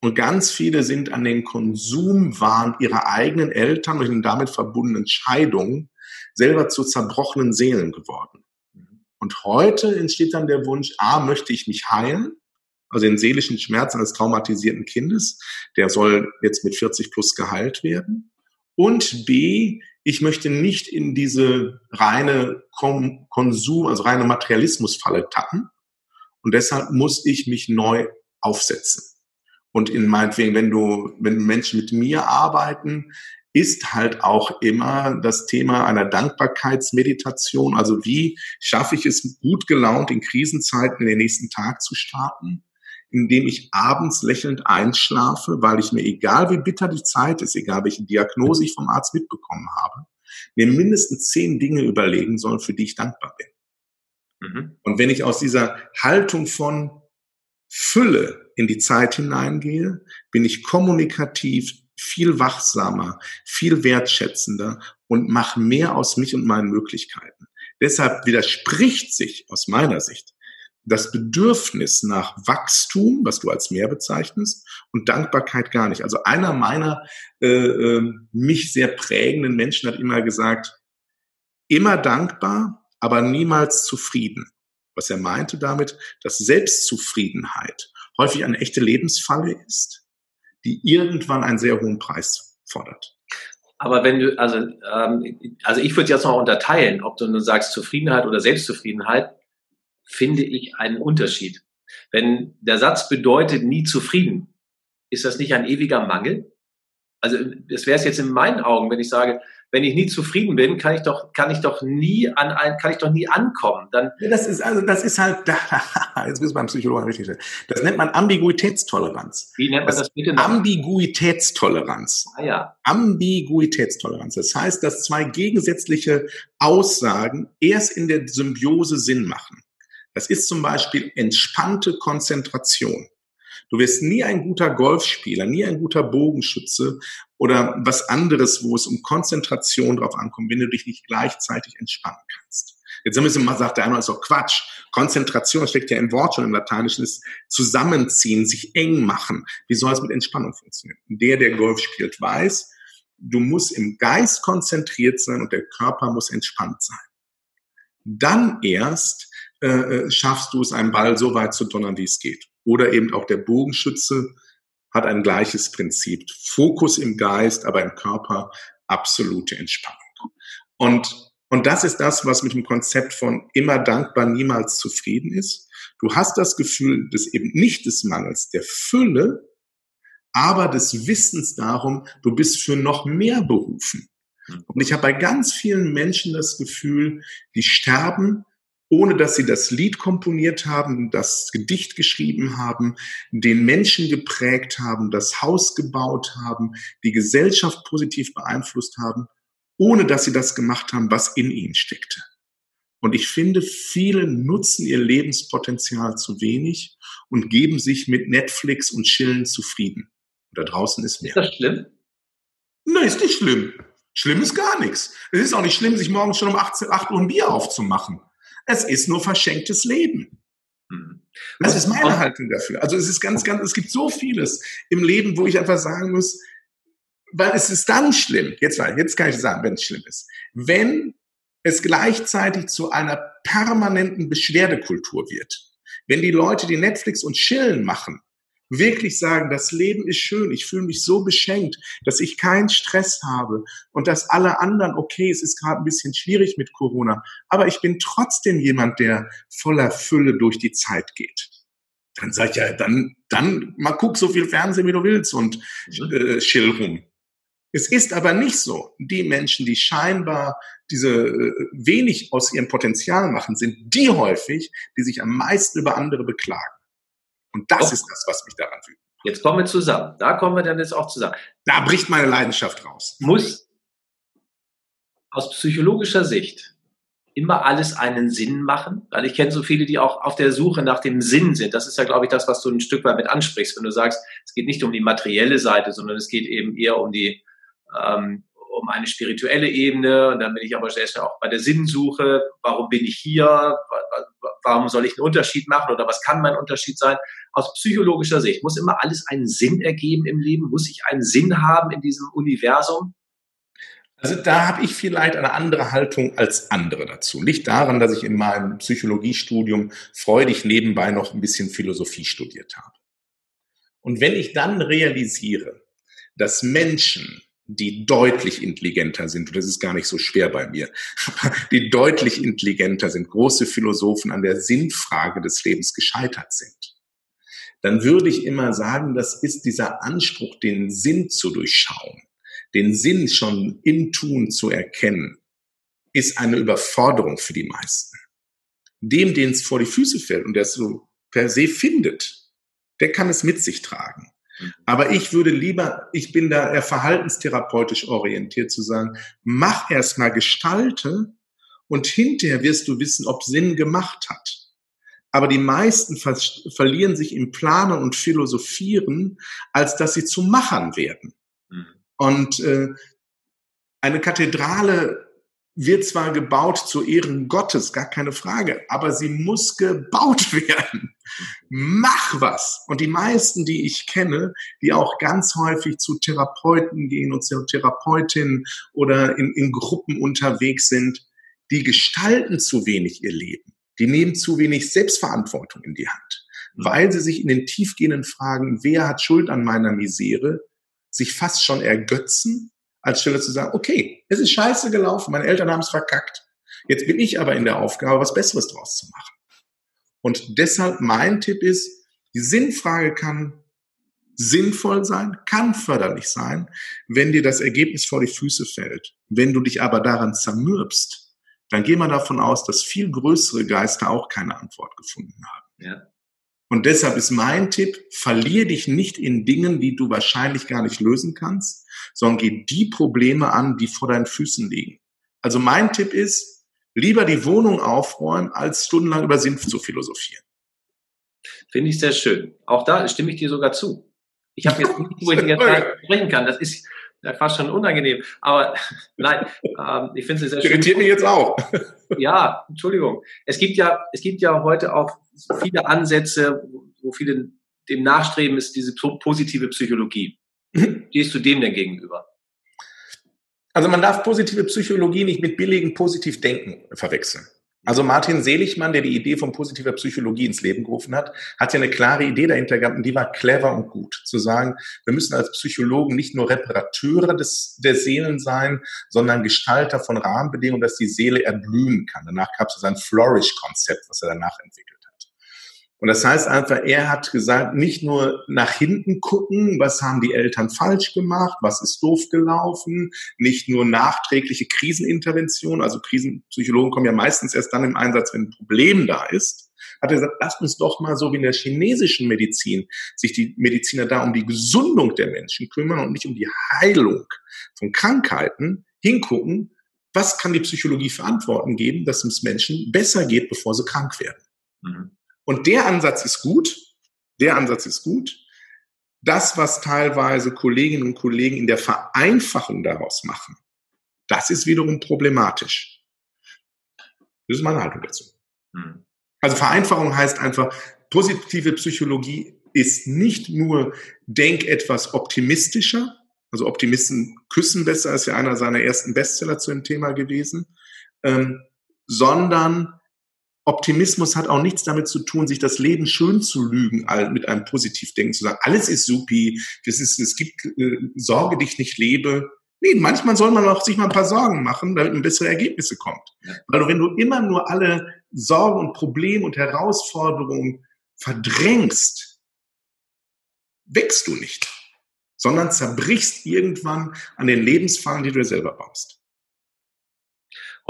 Und ganz viele sind an den Konsumwahn ihrer eigenen Eltern und den damit verbundenen Scheidungen selber zu zerbrochenen Seelen geworden. Und heute entsteht dann der Wunsch, A, möchte ich mich heilen? Also den seelischen Schmerz eines traumatisierten Kindes, der soll jetzt mit 40 plus geheilt werden. Und B, ich möchte nicht in diese reine Konsum, also reine Materialismusfalle tappen. Und deshalb muss ich mich neu aufsetzen. Und in meinetwegen, wenn du, wenn Menschen mit mir arbeiten, ist halt auch immer das Thema einer Dankbarkeitsmeditation. Also wie schaffe ich es gut gelaunt in Krisenzeiten in den nächsten Tag zu starten? Indem ich abends lächelnd einschlafe, weil ich mir, egal wie bitter die Zeit ist, egal welche Diagnose ich vom Arzt mitbekommen habe, mir mindestens zehn Dinge überlegen soll, für die ich dankbar bin. Mhm. Und wenn ich aus dieser Haltung von Fülle in die Zeit hineingehe, bin ich kommunikativ viel wachsamer, viel wertschätzender und mache mehr aus mich und meinen Möglichkeiten. Deshalb widerspricht sich aus meiner Sicht das Bedürfnis nach Wachstum, was du als mehr bezeichnest, und Dankbarkeit gar nicht. Also einer meiner äh, äh, mich sehr prägenden Menschen hat immer gesagt, immer dankbar, aber niemals zufrieden. Was er meinte damit, dass Selbstzufriedenheit häufig eine echte Lebensfalle ist, die irgendwann einen sehr hohen Preis fordert. Aber wenn du, also, ähm, also ich würde jetzt noch unterteilen, ob du nun sagst Zufriedenheit oder Selbstzufriedenheit finde ich einen Unterschied. Wenn der Satz bedeutet nie zufrieden, ist das nicht ein ewiger Mangel? Also es wäre es jetzt in meinen Augen, wenn ich sage, wenn ich nie zufrieden bin, kann ich doch, kann ich doch nie an ein, kann ich doch nie ankommen. Dann das ist, also, das ist halt, jetzt müssen wir beim Psychologen richtig stellen. Das nennt man Ambiguitätstoleranz. Wie nennt man das, das bitte noch? Ambiguitätstoleranz. Ah, ja. Ambiguitätstoleranz. Das heißt, dass zwei gegensätzliche Aussagen erst in der Symbiose Sinn machen. Das ist zum Beispiel entspannte Konzentration. Du wirst nie ein guter Golfspieler, nie ein guter Bogenschütze oder was anderes, wo es um Konzentration drauf ankommt, wenn du dich nicht gleichzeitig entspannen kannst. Jetzt müssen wir sagt der eine, ist doch Quatsch. Konzentration steckt ja im Wort schon im Lateinischen, ist zusammenziehen, sich eng machen. Wie soll es mit Entspannung funktionieren? Der, der Golf spielt, weiß, du musst im Geist konzentriert sein und der Körper muss entspannt sein. Dann erst äh, äh schaffst du es, einen Ball so weit zu donnern, wie es geht. Oder eben auch der Bogenschütze hat ein gleiches Prinzip. Fokus im Geist, aber im Körper absolute Entspannung. Und, und das ist das, was mit dem Konzept von immer dankbar, niemals zufrieden ist. Du hast das Gefühl des eben nicht des Mangels, der Fülle, aber des Wissens darum, du bist für noch mehr berufen. Und ich habe bei ganz vielen Menschen das Gefühl, die sterben ohne dass sie das Lied komponiert haben, das Gedicht geschrieben haben, den Menschen geprägt haben, das Haus gebaut haben, die Gesellschaft positiv beeinflusst haben, ohne dass sie das gemacht haben, was in ihnen steckte. Und ich finde, viele nutzen ihr Lebenspotenzial zu wenig und geben sich mit Netflix und Chillen zufrieden. Und da draußen ist mehr. Ist das schlimm? Nein, ist nicht schlimm. Schlimm ist gar nichts. Es ist auch nicht schlimm, sich morgens schon um 8, 8 Uhr ein Bier aufzumachen. Es ist nur verschenktes Leben. Mhm. Das ist meine Haltung dafür. Also es ist ganz, ganz, es gibt so vieles im Leben, wo ich einfach sagen muss, weil es ist dann schlimm, jetzt, jetzt kann ich sagen, wenn es schlimm ist, wenn es gleichzeitig zu einer permanenten Beschwerdekultur wird. Wenn die Leute, die Netflix und Chillen machen, wirklich sagen, das Leben ist schön, ich fühle mich so beschenkt, dass ich keinen Stress habe und dass alle anderen, okay, es ist gerade ein bisschen schwierig mit Corona, aber ich bin trotzdem jemand, der voller Fülle durch die Zeit geht. Dann sag ich ja, dann, dann mal guck so viel Fernsehen, wie du willst und mhm. äh, chill rum. Es ist aber nicht so. Die Menschen, die scheinbar diese äh, wenig aus ihrem Potenzial machen, sind die häufig, die sich am meisten über andere beklagen. Und das oh. ist das, was mich daran wütend Jetzt kommen wir zusammen. Da kommen wir dann jetzt auch zusammen. Da bricht meine Leidenschaft raus. Muss aus psychologischer Sicht immer alles einen Sinn machen? Weil ich kenne so viele, die auch auf der Suche nach dem Sinn sind. Das ist ja, glaube ich, das, was du ein Stück weit mit ansprichst, wenn du sagst, es geht nicht um die materielle Seite, sondern es geht eben eher um die, ähm, um eine spirituelle Ebene. Und dann bin ich aber selbst auch bei der Sinnsuche. Warum bin ich hier? Warum soll ich einen Unterschied machen? Oder was kann mein Unterschied sein? Aus psychologischer Sicht muss immer alles einen Sinn ergeben im Leben? Muss ich einen Sinn haben in diesem Universum? Also da habe ich vielleicht eine andere Haltung als andere dazu. Nicht daran, dass ich in meinem Psychologiestudium freudig nebenbei noch ein bisschen Philosophie studiert habe. Und wenn ich dann realisiere, dass Menschen die deutlich intelligenter sind, und das ist gar nicht so schwer bei mir, die deutlich intelligenter sind, große Philosophen an der Sinnfrage des Lebens gescheitert sind, dann würde ich immer sagen, das ist dieser Anspruch, den Sinn zu durchschauen, den Sinn schon im Tun zu erkennen, ist eine Überforderung für die meisten. Dem, den es vor die Füße fällt und der es so per se findet, der kann es mit sich tragen. Aber ich würde lieber, ich bin da eher verhaltenstherapeutisch orientiert zu sagen, mach erstmal Gestalte und hinterher wirst du wissen, ob Sinn gemacht hat. Aber die meisten ver verlieren sich im Planen und Philosophieren, als dass sie zu Machern werden. Mhm. Und äh, eine Kathedrale wird zwar gebaut zu Ehren Gottes, gar keine Frage, aber sie muss gebaut werden. Mach was. Und die meisten, die ich kenne, die auch ganz häufig zu Therapeuten gehen und zu Therapeutinnen oder in, in Gruppen unterwegs sind, die gestalten zu wenig ihr Leben. Die nehmen zu wenig Selbstverantwortung in die Hand, weil sie sich in den tiefgehenden Fragen, wer hat Schuld an meiner Misere, sich fast schon ergötzen als Stelle zu sagen, okay, es ist scheiße gelaufen, meine Eltern haben es verkackt. Jetzt bin ich aber in der Aufgabe, was Besseres draus zu machen. Und deshalb mein Tipp ist, die Sinnfrage kann sinnvoll sein, kann förderlich sein, wenn dir das Ergebnis vor die Füße fällt. Wenn du dich aber daran zermürbst, dann geh mal davon aus, dass viel größere Geister auch keine Antwort gefunden haben. Ja. Und deshalb ist mein Tipp, verlier dich nicht in Dingen, die du wahrscheinlich gar nicht lösen kannst, sondern geh die Probleme an, die vor deinen Füßen liegen. Also mein Tipp ist, lieber die Wohnung aufräumen, als stundenlang über Sinn zu philosophieren. Finde ich sehr schön. Auch da stimme ich dir sogar zu. Ich habe jetzt nicht, wo ich jetzt sprechen kann. Das ist ja, fast schon unangenehm. Aber nein, ähm, ich finde es sehr schön. Irritiert mich jetzt auch. ja, Entschuldigung. Es gibt ja, es gibt ja heute auch viele Ansätze, wo viele dem nachstreben, ist diese positive Psychologie. Mhm. Gehst du dem denn gegenüber? Also man darf positive Psychologie nicht mit billigen Positivdenken verwechseln. Also Martin Seligmann, der die Idee von positiver Psychologie ins Leben gerufen hat, hat ja eine klare Idee dahinter gehabt und die war clever und gut. Zu sagen, wir müssen als Psychologen nicht nur Reparateure des, der Seelen sein, sondern Gestalter von Rahmenbedingungen, dass die Seele erblühen kann. Danach gab es sein Flourish-Konzept, was er danach entwickelt und das heißt einfach, er hat gesagt, nicht nur nach hinten gucken, was haben die Eltern falsch gemacht, was ist doof gelaufen, nicht nur nachträgliche Krisenintervention, also Krisenpsychologen kommen ja meistens erst dann im Einsatz, wenn ein Problem da ist, hat er gesagt, lasst uns doch mal so wie in der chinesischen Medizin sich die Mediziner da um die Gesundung der Menschen kümmern und nicht um die Heilung von Krankheiten hingucken, was kann die Psychologie für Antworten geben, dass es Menschen besser geht, bevor sie krank werden. Mhm. Und der Ansatz ist gut. Der Ansatz ist gut. Das, was teilweise Kolleginnen und Kollegen in der Vereinfachung daraus machen, das ist wiederum problematisch. Das ist meine Haltung dazu. Hm. Also Vereinfachung heißt einfach, positive Psychologie ist nicht nur denk etwas optimistischer, also Optimisten küssen besser, ist ja einer seiner ersten Bestseller zu dem Thema gewesen, ähm, sondern Optimismus hat auch nichts damit zu tun, sich das Leben schön zu lügen, mit einem Positivdenken zu sagen, alles ist supi, es, ist, es gibt äh, Sorge, die ich nicht lebe. Nee, manchmal soll man auch sich mal ein paar Sorgen machen, damit man bessere Ergebnisse kommt. Ja. Weil wenn du immer nur alle Sorgen und Probleme und Herausforderungen verdrängst, wächst du nicht, sondern zerbrichst irgendwann an den Lebensfallen, die du dir selber baust.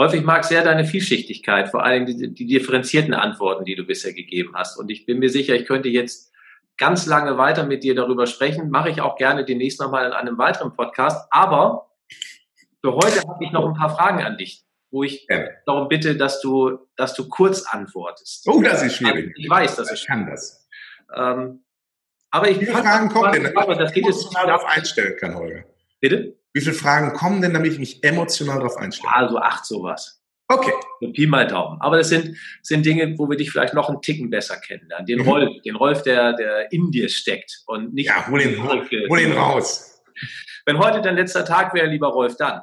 Häufig mag sehr deine Vielschichtigkeit, vor allem die, die differenzierten Antworten, die du bisher gegeben hast. Und ich bin mir sicher, ich könnte jetzt ganz lange weiter mit dir darüber sprechen. Mache ich auch gerne demnächst nochmal in einem weiteren Podcast. Aber für heute habe ich noch ein paar Fragen an dich, wo ich ja. darum bitte, dass du, dass du kurz antwortest. Oh, das ist schwierig. Ich weiß, das ist schwierig. Ich kann das. Ähm, aber ich Wie viele Fragen kommen denn? Aber das geht jetzt darauf einstellen kann, Holger. Bitte? Wie viele Fragen kommen denn, damit ich mich emotional darauf einstelle? Also acht sowas. Okay. So Pi mal Daumen. Aber das sind, sind Dinge, wo wir dich vielleicht noch einen Ticken besser kennenlernen. Den mhm. Rolf, den Rolf, der, der in dir steckt und nicht. Ja, hol ihn, hol, hol ihn raus. Wenn heute dein letzter Tag wäre, lieber Rolf, dann.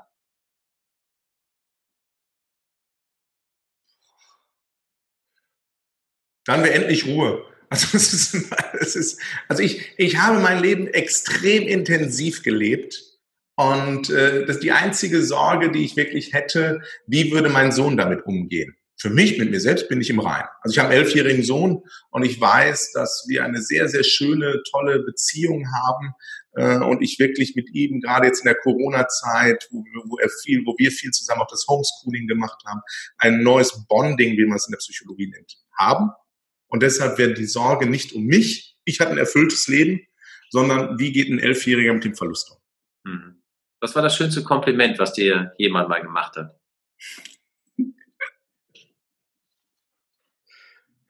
Dann wäre endlich Ruhe. Also, es ist, es ist, also ich, ich habe mein Leben extrem intensiv gelebt. Und äh, das ist die einzige Sorge, die ich wirklich hätte, wie würde mein Sohn damit umgehen? Für mich, mit mir selbst, bin ich im Rein. Also ich habe einen elfjährigen Sohn und ich weiß, dass wir eine sehr, sehr schöne, tolle Beziehung haben äh, und ich wirklich mit ihm, gerade jetzt in der Corona-Zeit, wo, wo er viel, wo wir viel zusammen auch das Homeschooling gemacht haben, ein neues Bonding, wie man es in der Psychologie nennt, haben. Und deshalb wäre die Sorge nicht um mich, ich hatte ein erfülltes Leben, sondern wie geht ein Elfjähriger mit dem Verlust um? Mhm. Was war das schönste Kompliment, was dir jemand mal gemacht hat?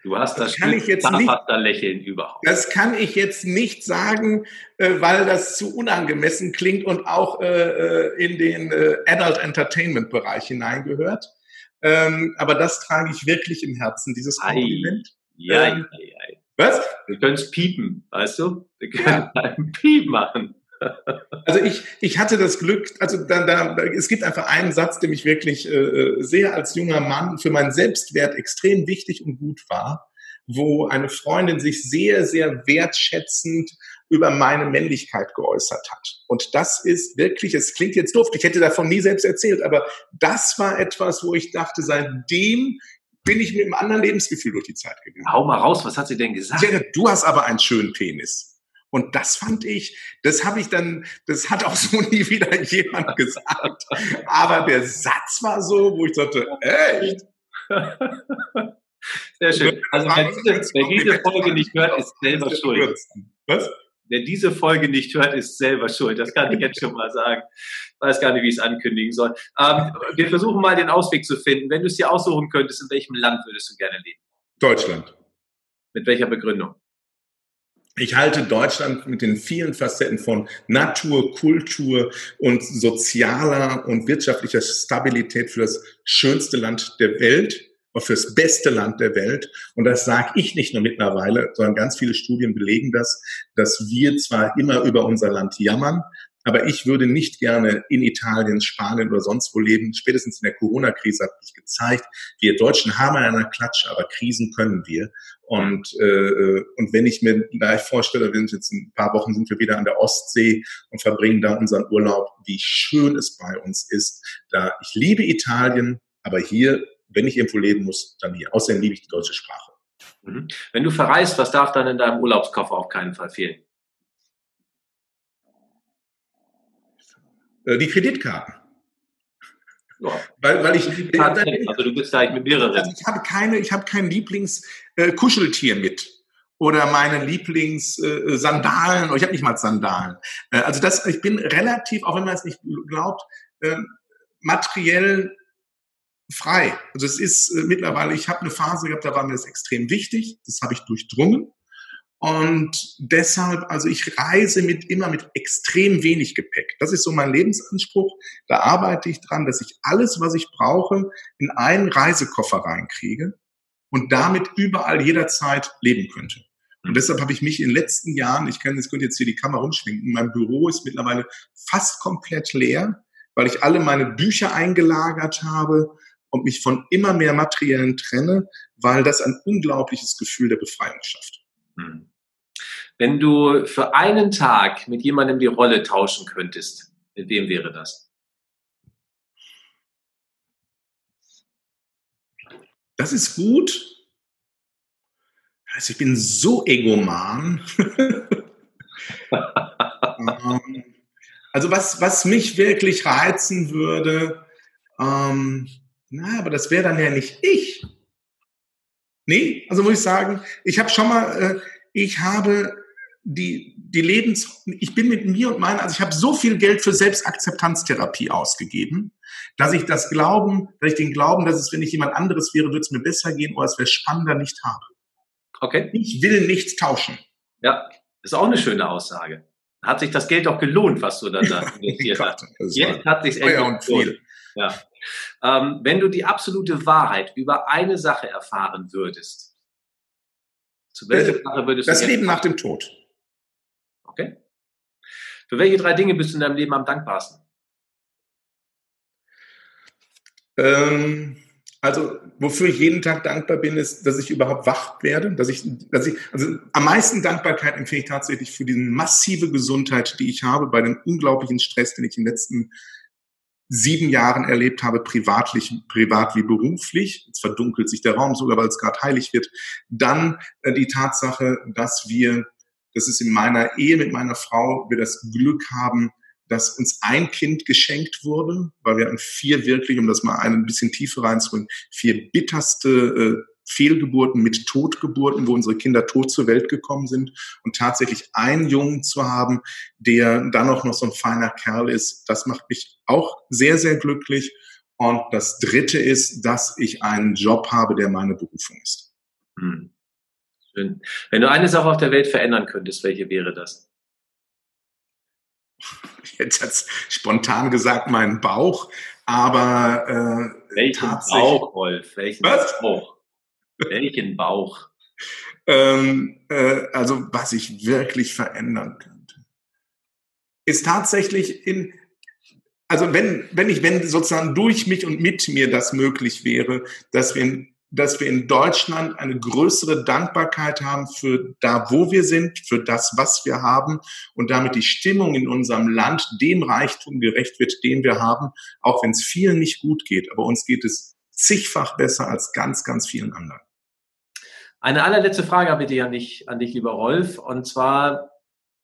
Du hast das, das kann ich jetzt nicht, Lächeln überhaupt. Das kann ich jetzt nicht sagen, äh, weil das zu unangemessen klingt und auch äh, äh, in den Adult Entertainment Bereich hineingehört. Ähm, aber das trage ich wirklich im Herzen, dieses Kompliment. Ja, ähm, ja, ja. Was? Wir können es piepen, weißt du? Wir können ja. einen Piep machen. Also ich, ich hatte das Glück, also da, da, es gibt einfach einen Satz, der mich wirklich äh, sehr als junger Mann für meinen Selbstwert extrem wichtig und gut war, wo eine Freundin sich sehr, sehr wertschätzend über meine Männlichkeit geäußert hat. Und das ist wirklich, es klingt jetzt doof, ich hätte davon nie selbst erzählt, aber das war etwas, wo ich dachte, seitdem bin ich mit einem anderen Lebensgefühl durch die Zeit gegangen. Hau mal raus, was hat sie denn gesagt? du hast aber einen schönen Penis. Und das fand ich, das habe ich dann, das hat auch so nie wieder jemand gesagt. Aber der Satz war so, wo ich dachte, echt? Sehr schön. Also wer diese, wer diese Folge nicht hört, ist selber schuld. Was? Wer diese Folge nicht hört, ist selber schuld. Das kann ich jetzt schon mal sagen. Ich weiß gar nicht, wie ich es ankündigen soll. Ähm, wir versuchen mal den Ausweg zu finden. Wenn du es dir aussuchen könntest, in welchem Land würdest du gerne leben? Deutschland. Mit welcher Begründung? Ich halte Deutschland mit den vielen Facetten von Natur, Kultur und sozialer und wirtschaftlicher Stabilität für das schönste Land der Welt und fürs beste Land der Welt. Und das sage ich nicht nur mittlerweile, sondern ganz viele Studien belegen das, dass wir zwar immer über unser Land jammern, aber ich würde nicht gerne in Italien, Spanien oder sonst wo leben. Spätestens in der Corona-Krise hat sich gezeigt, wir Deutschen haben einer Klatsche, aber Krisen können wir. Und, äh, und wenn ich mir gleich vorstelle, wenn jetzt ein paar Wochen sind wir wieder an der Ostsee und verbringen da unseren Urlaub, wie schön es bei uns ist. Da ich liebe Italien, aber hier, wenn ich irgendwo leben muss, dann hier. Außerdem liebe ich die deutsche Sprache. Mhm. Wenn du verreist, was darf dann in deinem Urlaubskoffer auf keinen Fall fehlen? Die Kreditkarten. Ja. Weil, weil ich, also du bist da mit mehreren. Also ich habe keine, ich habe kein Lieblings-Kuscheltier äh, mit oder meine Lieblings-Sandalen. Äh, ich habe nicht mal Sandalen. Äh, also das, ich bin relativ, auch wenn man es nicht glaubt, äh, materiell frei. Also es ist äh, mittlerweile, ich habe eine Phase gehabt, da war mir das extrem wichtig. Das habe ich durchdrungen. Und deshalb, also ich reise mit immer mit extrem wenig Gepäck. Das ist so mein Lebensanspruch. Da arbeite ich dran, dass ich alles, was ich brauche, in einen Reisekoffer reinkriege und damit überall jederzeit leben könnte. Und deshalb habe ich mich in den letzten Jahren, ich kann jetzt könnte jetzt hier die Kamera umschwenken, mein Büro ist mittlerweile fast komplett leer, weil ich alle meine Bücher eingelagert habe und mich von immer mehr Materiellen trenne, weil das ein unglaubliches Gefühl der Befreiung schafft. Hm. Wenn du für einen Tag mit jemandem die Rolle tauschen könntest, mit wem wäre das? Das ist gut. Also ich bin so egoman. Ähm, also was, was mich wirklich reizen würde, ähm, na, aber das wäre dann ja nicht ich. Nee, also muss ich sagen, ich habe schon mal, äh, ich habe die, die Lebens, ich bin mit mir und meinen, also ich habe so viel Geld für Selbstakzeptanztherapie ausgegeben, dass ich das Glauben, dass ich den Glauben, dass es, wenn ich jemand anderes wäre, würde es mir besser gehen oder es wäre spannender, nicht habe. Okay. Ich will nichts tauschen. Ja, ist auch eine schöne Aussage. Hat sich das Geld auch gelohnt, was du dann da investiert hast? Jetzt hat sich echt und viel. Ja. Ähm, wenn du die absolute Wahrheit über eine Sache erfahren würdest, zu welcher äh, Sache würdest das du. Das Leben nach dem Tod. Okay. Für welche drei Dinge bist du in deinem Leben am dankbarsten? Ähm, also, wofür ich jeden Tag dankbar bin, ist, dass ich überhaupt wach werde, dass ich, dass ich, also am meisten Dankbarkeit empfehle ich tatsächlich für diese massive Gesundheit, die ich habe, bei dem unglaublichen Stress, den ich in den letzten sieben Jahren erlebt habe, privatlich, privat wie beruflich. Jetzt verdunkelt sich der Raum sogar, weil es gerade heilig wird. Dann äh, die Tatsache, dass wir, das ist in meiner Ehe mit meiner Frau, wir das Glück haben, dass uns ein Kind geschenkt wurde, weil wir an vier wirklich, um das mal ein bisschen tiefer reinzubringen, vier bitterste äh, Fehlgeburten mit Totgeburten, wo unsere Kinder tot zur Welt gekommen sind und tatsächlich einen Jungen zu haben, der dann auch noch so ein feiner Kerl ist, das macht mich auch sehr, sehr glücklich. Und das Dritte ist, dass ich einen Job habe, der meine Berufung ist. Hm. Schön. Wenn du eine Sache auf der Welt verändern könntest, welche wäre das? Jetzt hat's spontan gesagt, mein Bauch, aber äh, welchen Bauch, Wolf? Welchen Was? Bauch? Welchen Bauch? ähm, äh, also was ich wirklich verändern könnte, ist tatsächlich in, also wenn, wenn ich, wenn sozusagen durch mich und mit mir das möglich wäre, dass wir in, dass wir in Deutschland eine größere Dankbarkeit haben für da, wo wir sind, für das, was wir haben und damit die Stimmung in unserem Land dem Reichtum gerecht wird, den wir haben, auch wenn es vielen nicht gut geht. Aber uns geht es zigfach besser als ganz, ganz vielen anderen. Eine allerletzte Frage habe ich an dich, an dich, lieber Rolf. Und zwar,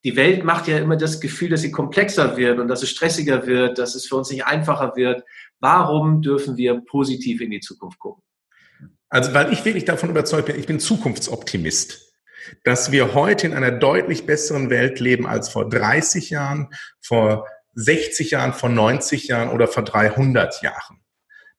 die Welt macht ja immer das Gefühl, dass sie komplexer wird und dass es stressiger wird, dass es für uns nicht einfacher wird. Warum dürfen wir positiv in die Zukunft gucken? Also, weil ich wirklich davon überzeugt bin, ich bin Zukunftsoptimist, dass wir heute in einer deutlich besseren Welt leben als vor 30 Jahren, vor 60 Jahren, vor 90 Jahren oder vor 300 Jahren.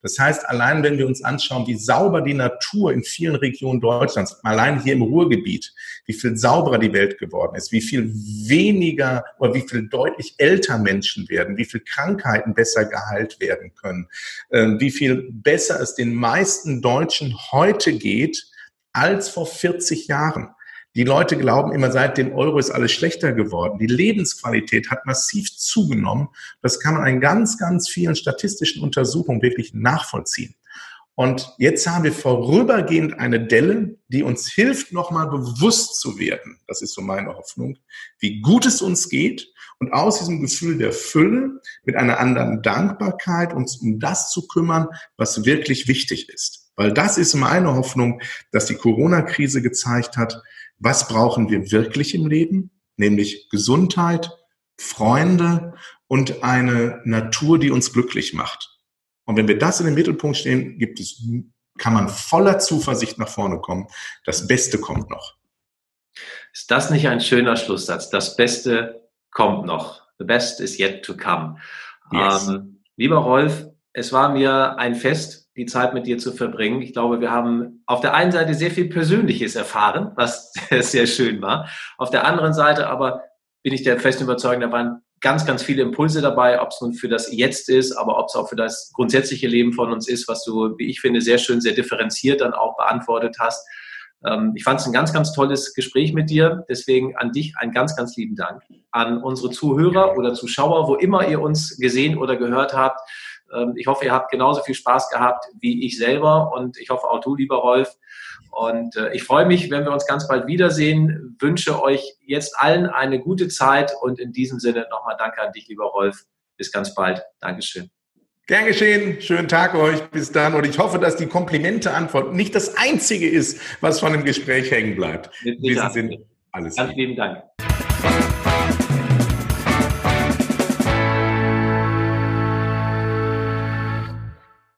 Das heißt, allein wenn wir uns anschauen, wie sauber die Natur in vielen Regionen Deutschlands, allein hier im Ruhrgebiet, wie viel sauberer die Welt geworden ist, wie viel weniger oder wie viel deutlich älter Menschen werden, wie viel Krankheiten besser geheilt werden können, ähm, wie viel besser es den meisten Deutschen heute geht als vor 40 Jahren. Die Leute glauben immer, seit dem Euro ist alles schlechter geworden. Die Lebensqualität hat massiv zugenommen. Das kann man in ganz, ganz vielen statistischen Untersuchungen wirklich nachvollziehen. Und jetzt haben wir vorübergehend eine Delle, die uns hilft, nochmal bewusst zu werden. Das ist so meine Hoffnung, wie gut es uns geht und aus diesem Gefühl der Fülle mit einer anderen Dankbarkeit uns um das zu kümmern, was wirklich wichtig ist. Weil das ist meine Hoffnung, dass die Corona-Krise gezeigt hat, was brauchen wir wirklich im Leben, nämlich Gesundheit, Freunde und eine Natur, die uns glücklich macht. Und wenn wir das in den Mittelpunkt stehen, gibt es, kann man voller Zuversicht nach vorne kommen. Das Beste kommt noch. Ist das nicht ein schöner Schlusssatz? Das Beste kommt noch. The best is yet to come. Yes. Ähm, lieber Rolf, es war mir ein Fest, die Zeit mit dir zu verbringen. Ich glaube, wir haben auf der einen Seite sehr viel Persönliches erfahren, was sehr schön war. Auf der anderen Seite aber bin ich der festen Überzeugung, da waren ganz, ganz viele Impulse dabei, ob es nun für das Jetzt ist, aber ob es auch für das grundsätzliche Leben von uns ist, was du, wie ich finde, sehr schön, sehr differenziert dann auch beantwortet hast. Ähm, ich fand es ein ganz, ganz tolles Gespräch mit dir. Deswegen an dich einen ganz, ganz lieben Dank. An unsere Zuhörer oder Zuschauer, wo immer ihr uns gesehen oder gehört habt. Ähm, ich hoffe, ihr habt genauso viel Spaß gehabt wie ich selber und ich hoffe auch du, lieber Rolf. Und äh, ich freue mich, wenn wir uns ganz bald wiedersehen. Wünsche euch jetzt allen eine gute Zeit und in diesem Sinne nochmal Danke an dich, lieber Rolf. Bis ganz bald. Dankeschön. Gern geschehen. Schönen Tag euch. Bis dann. Und ich hoffe, dass die Komplimente-Antwort nicht das einzige ist, was von dem Gespräch hängen bleibt. In diesem Sinne, alles. Ganz lieben Dank.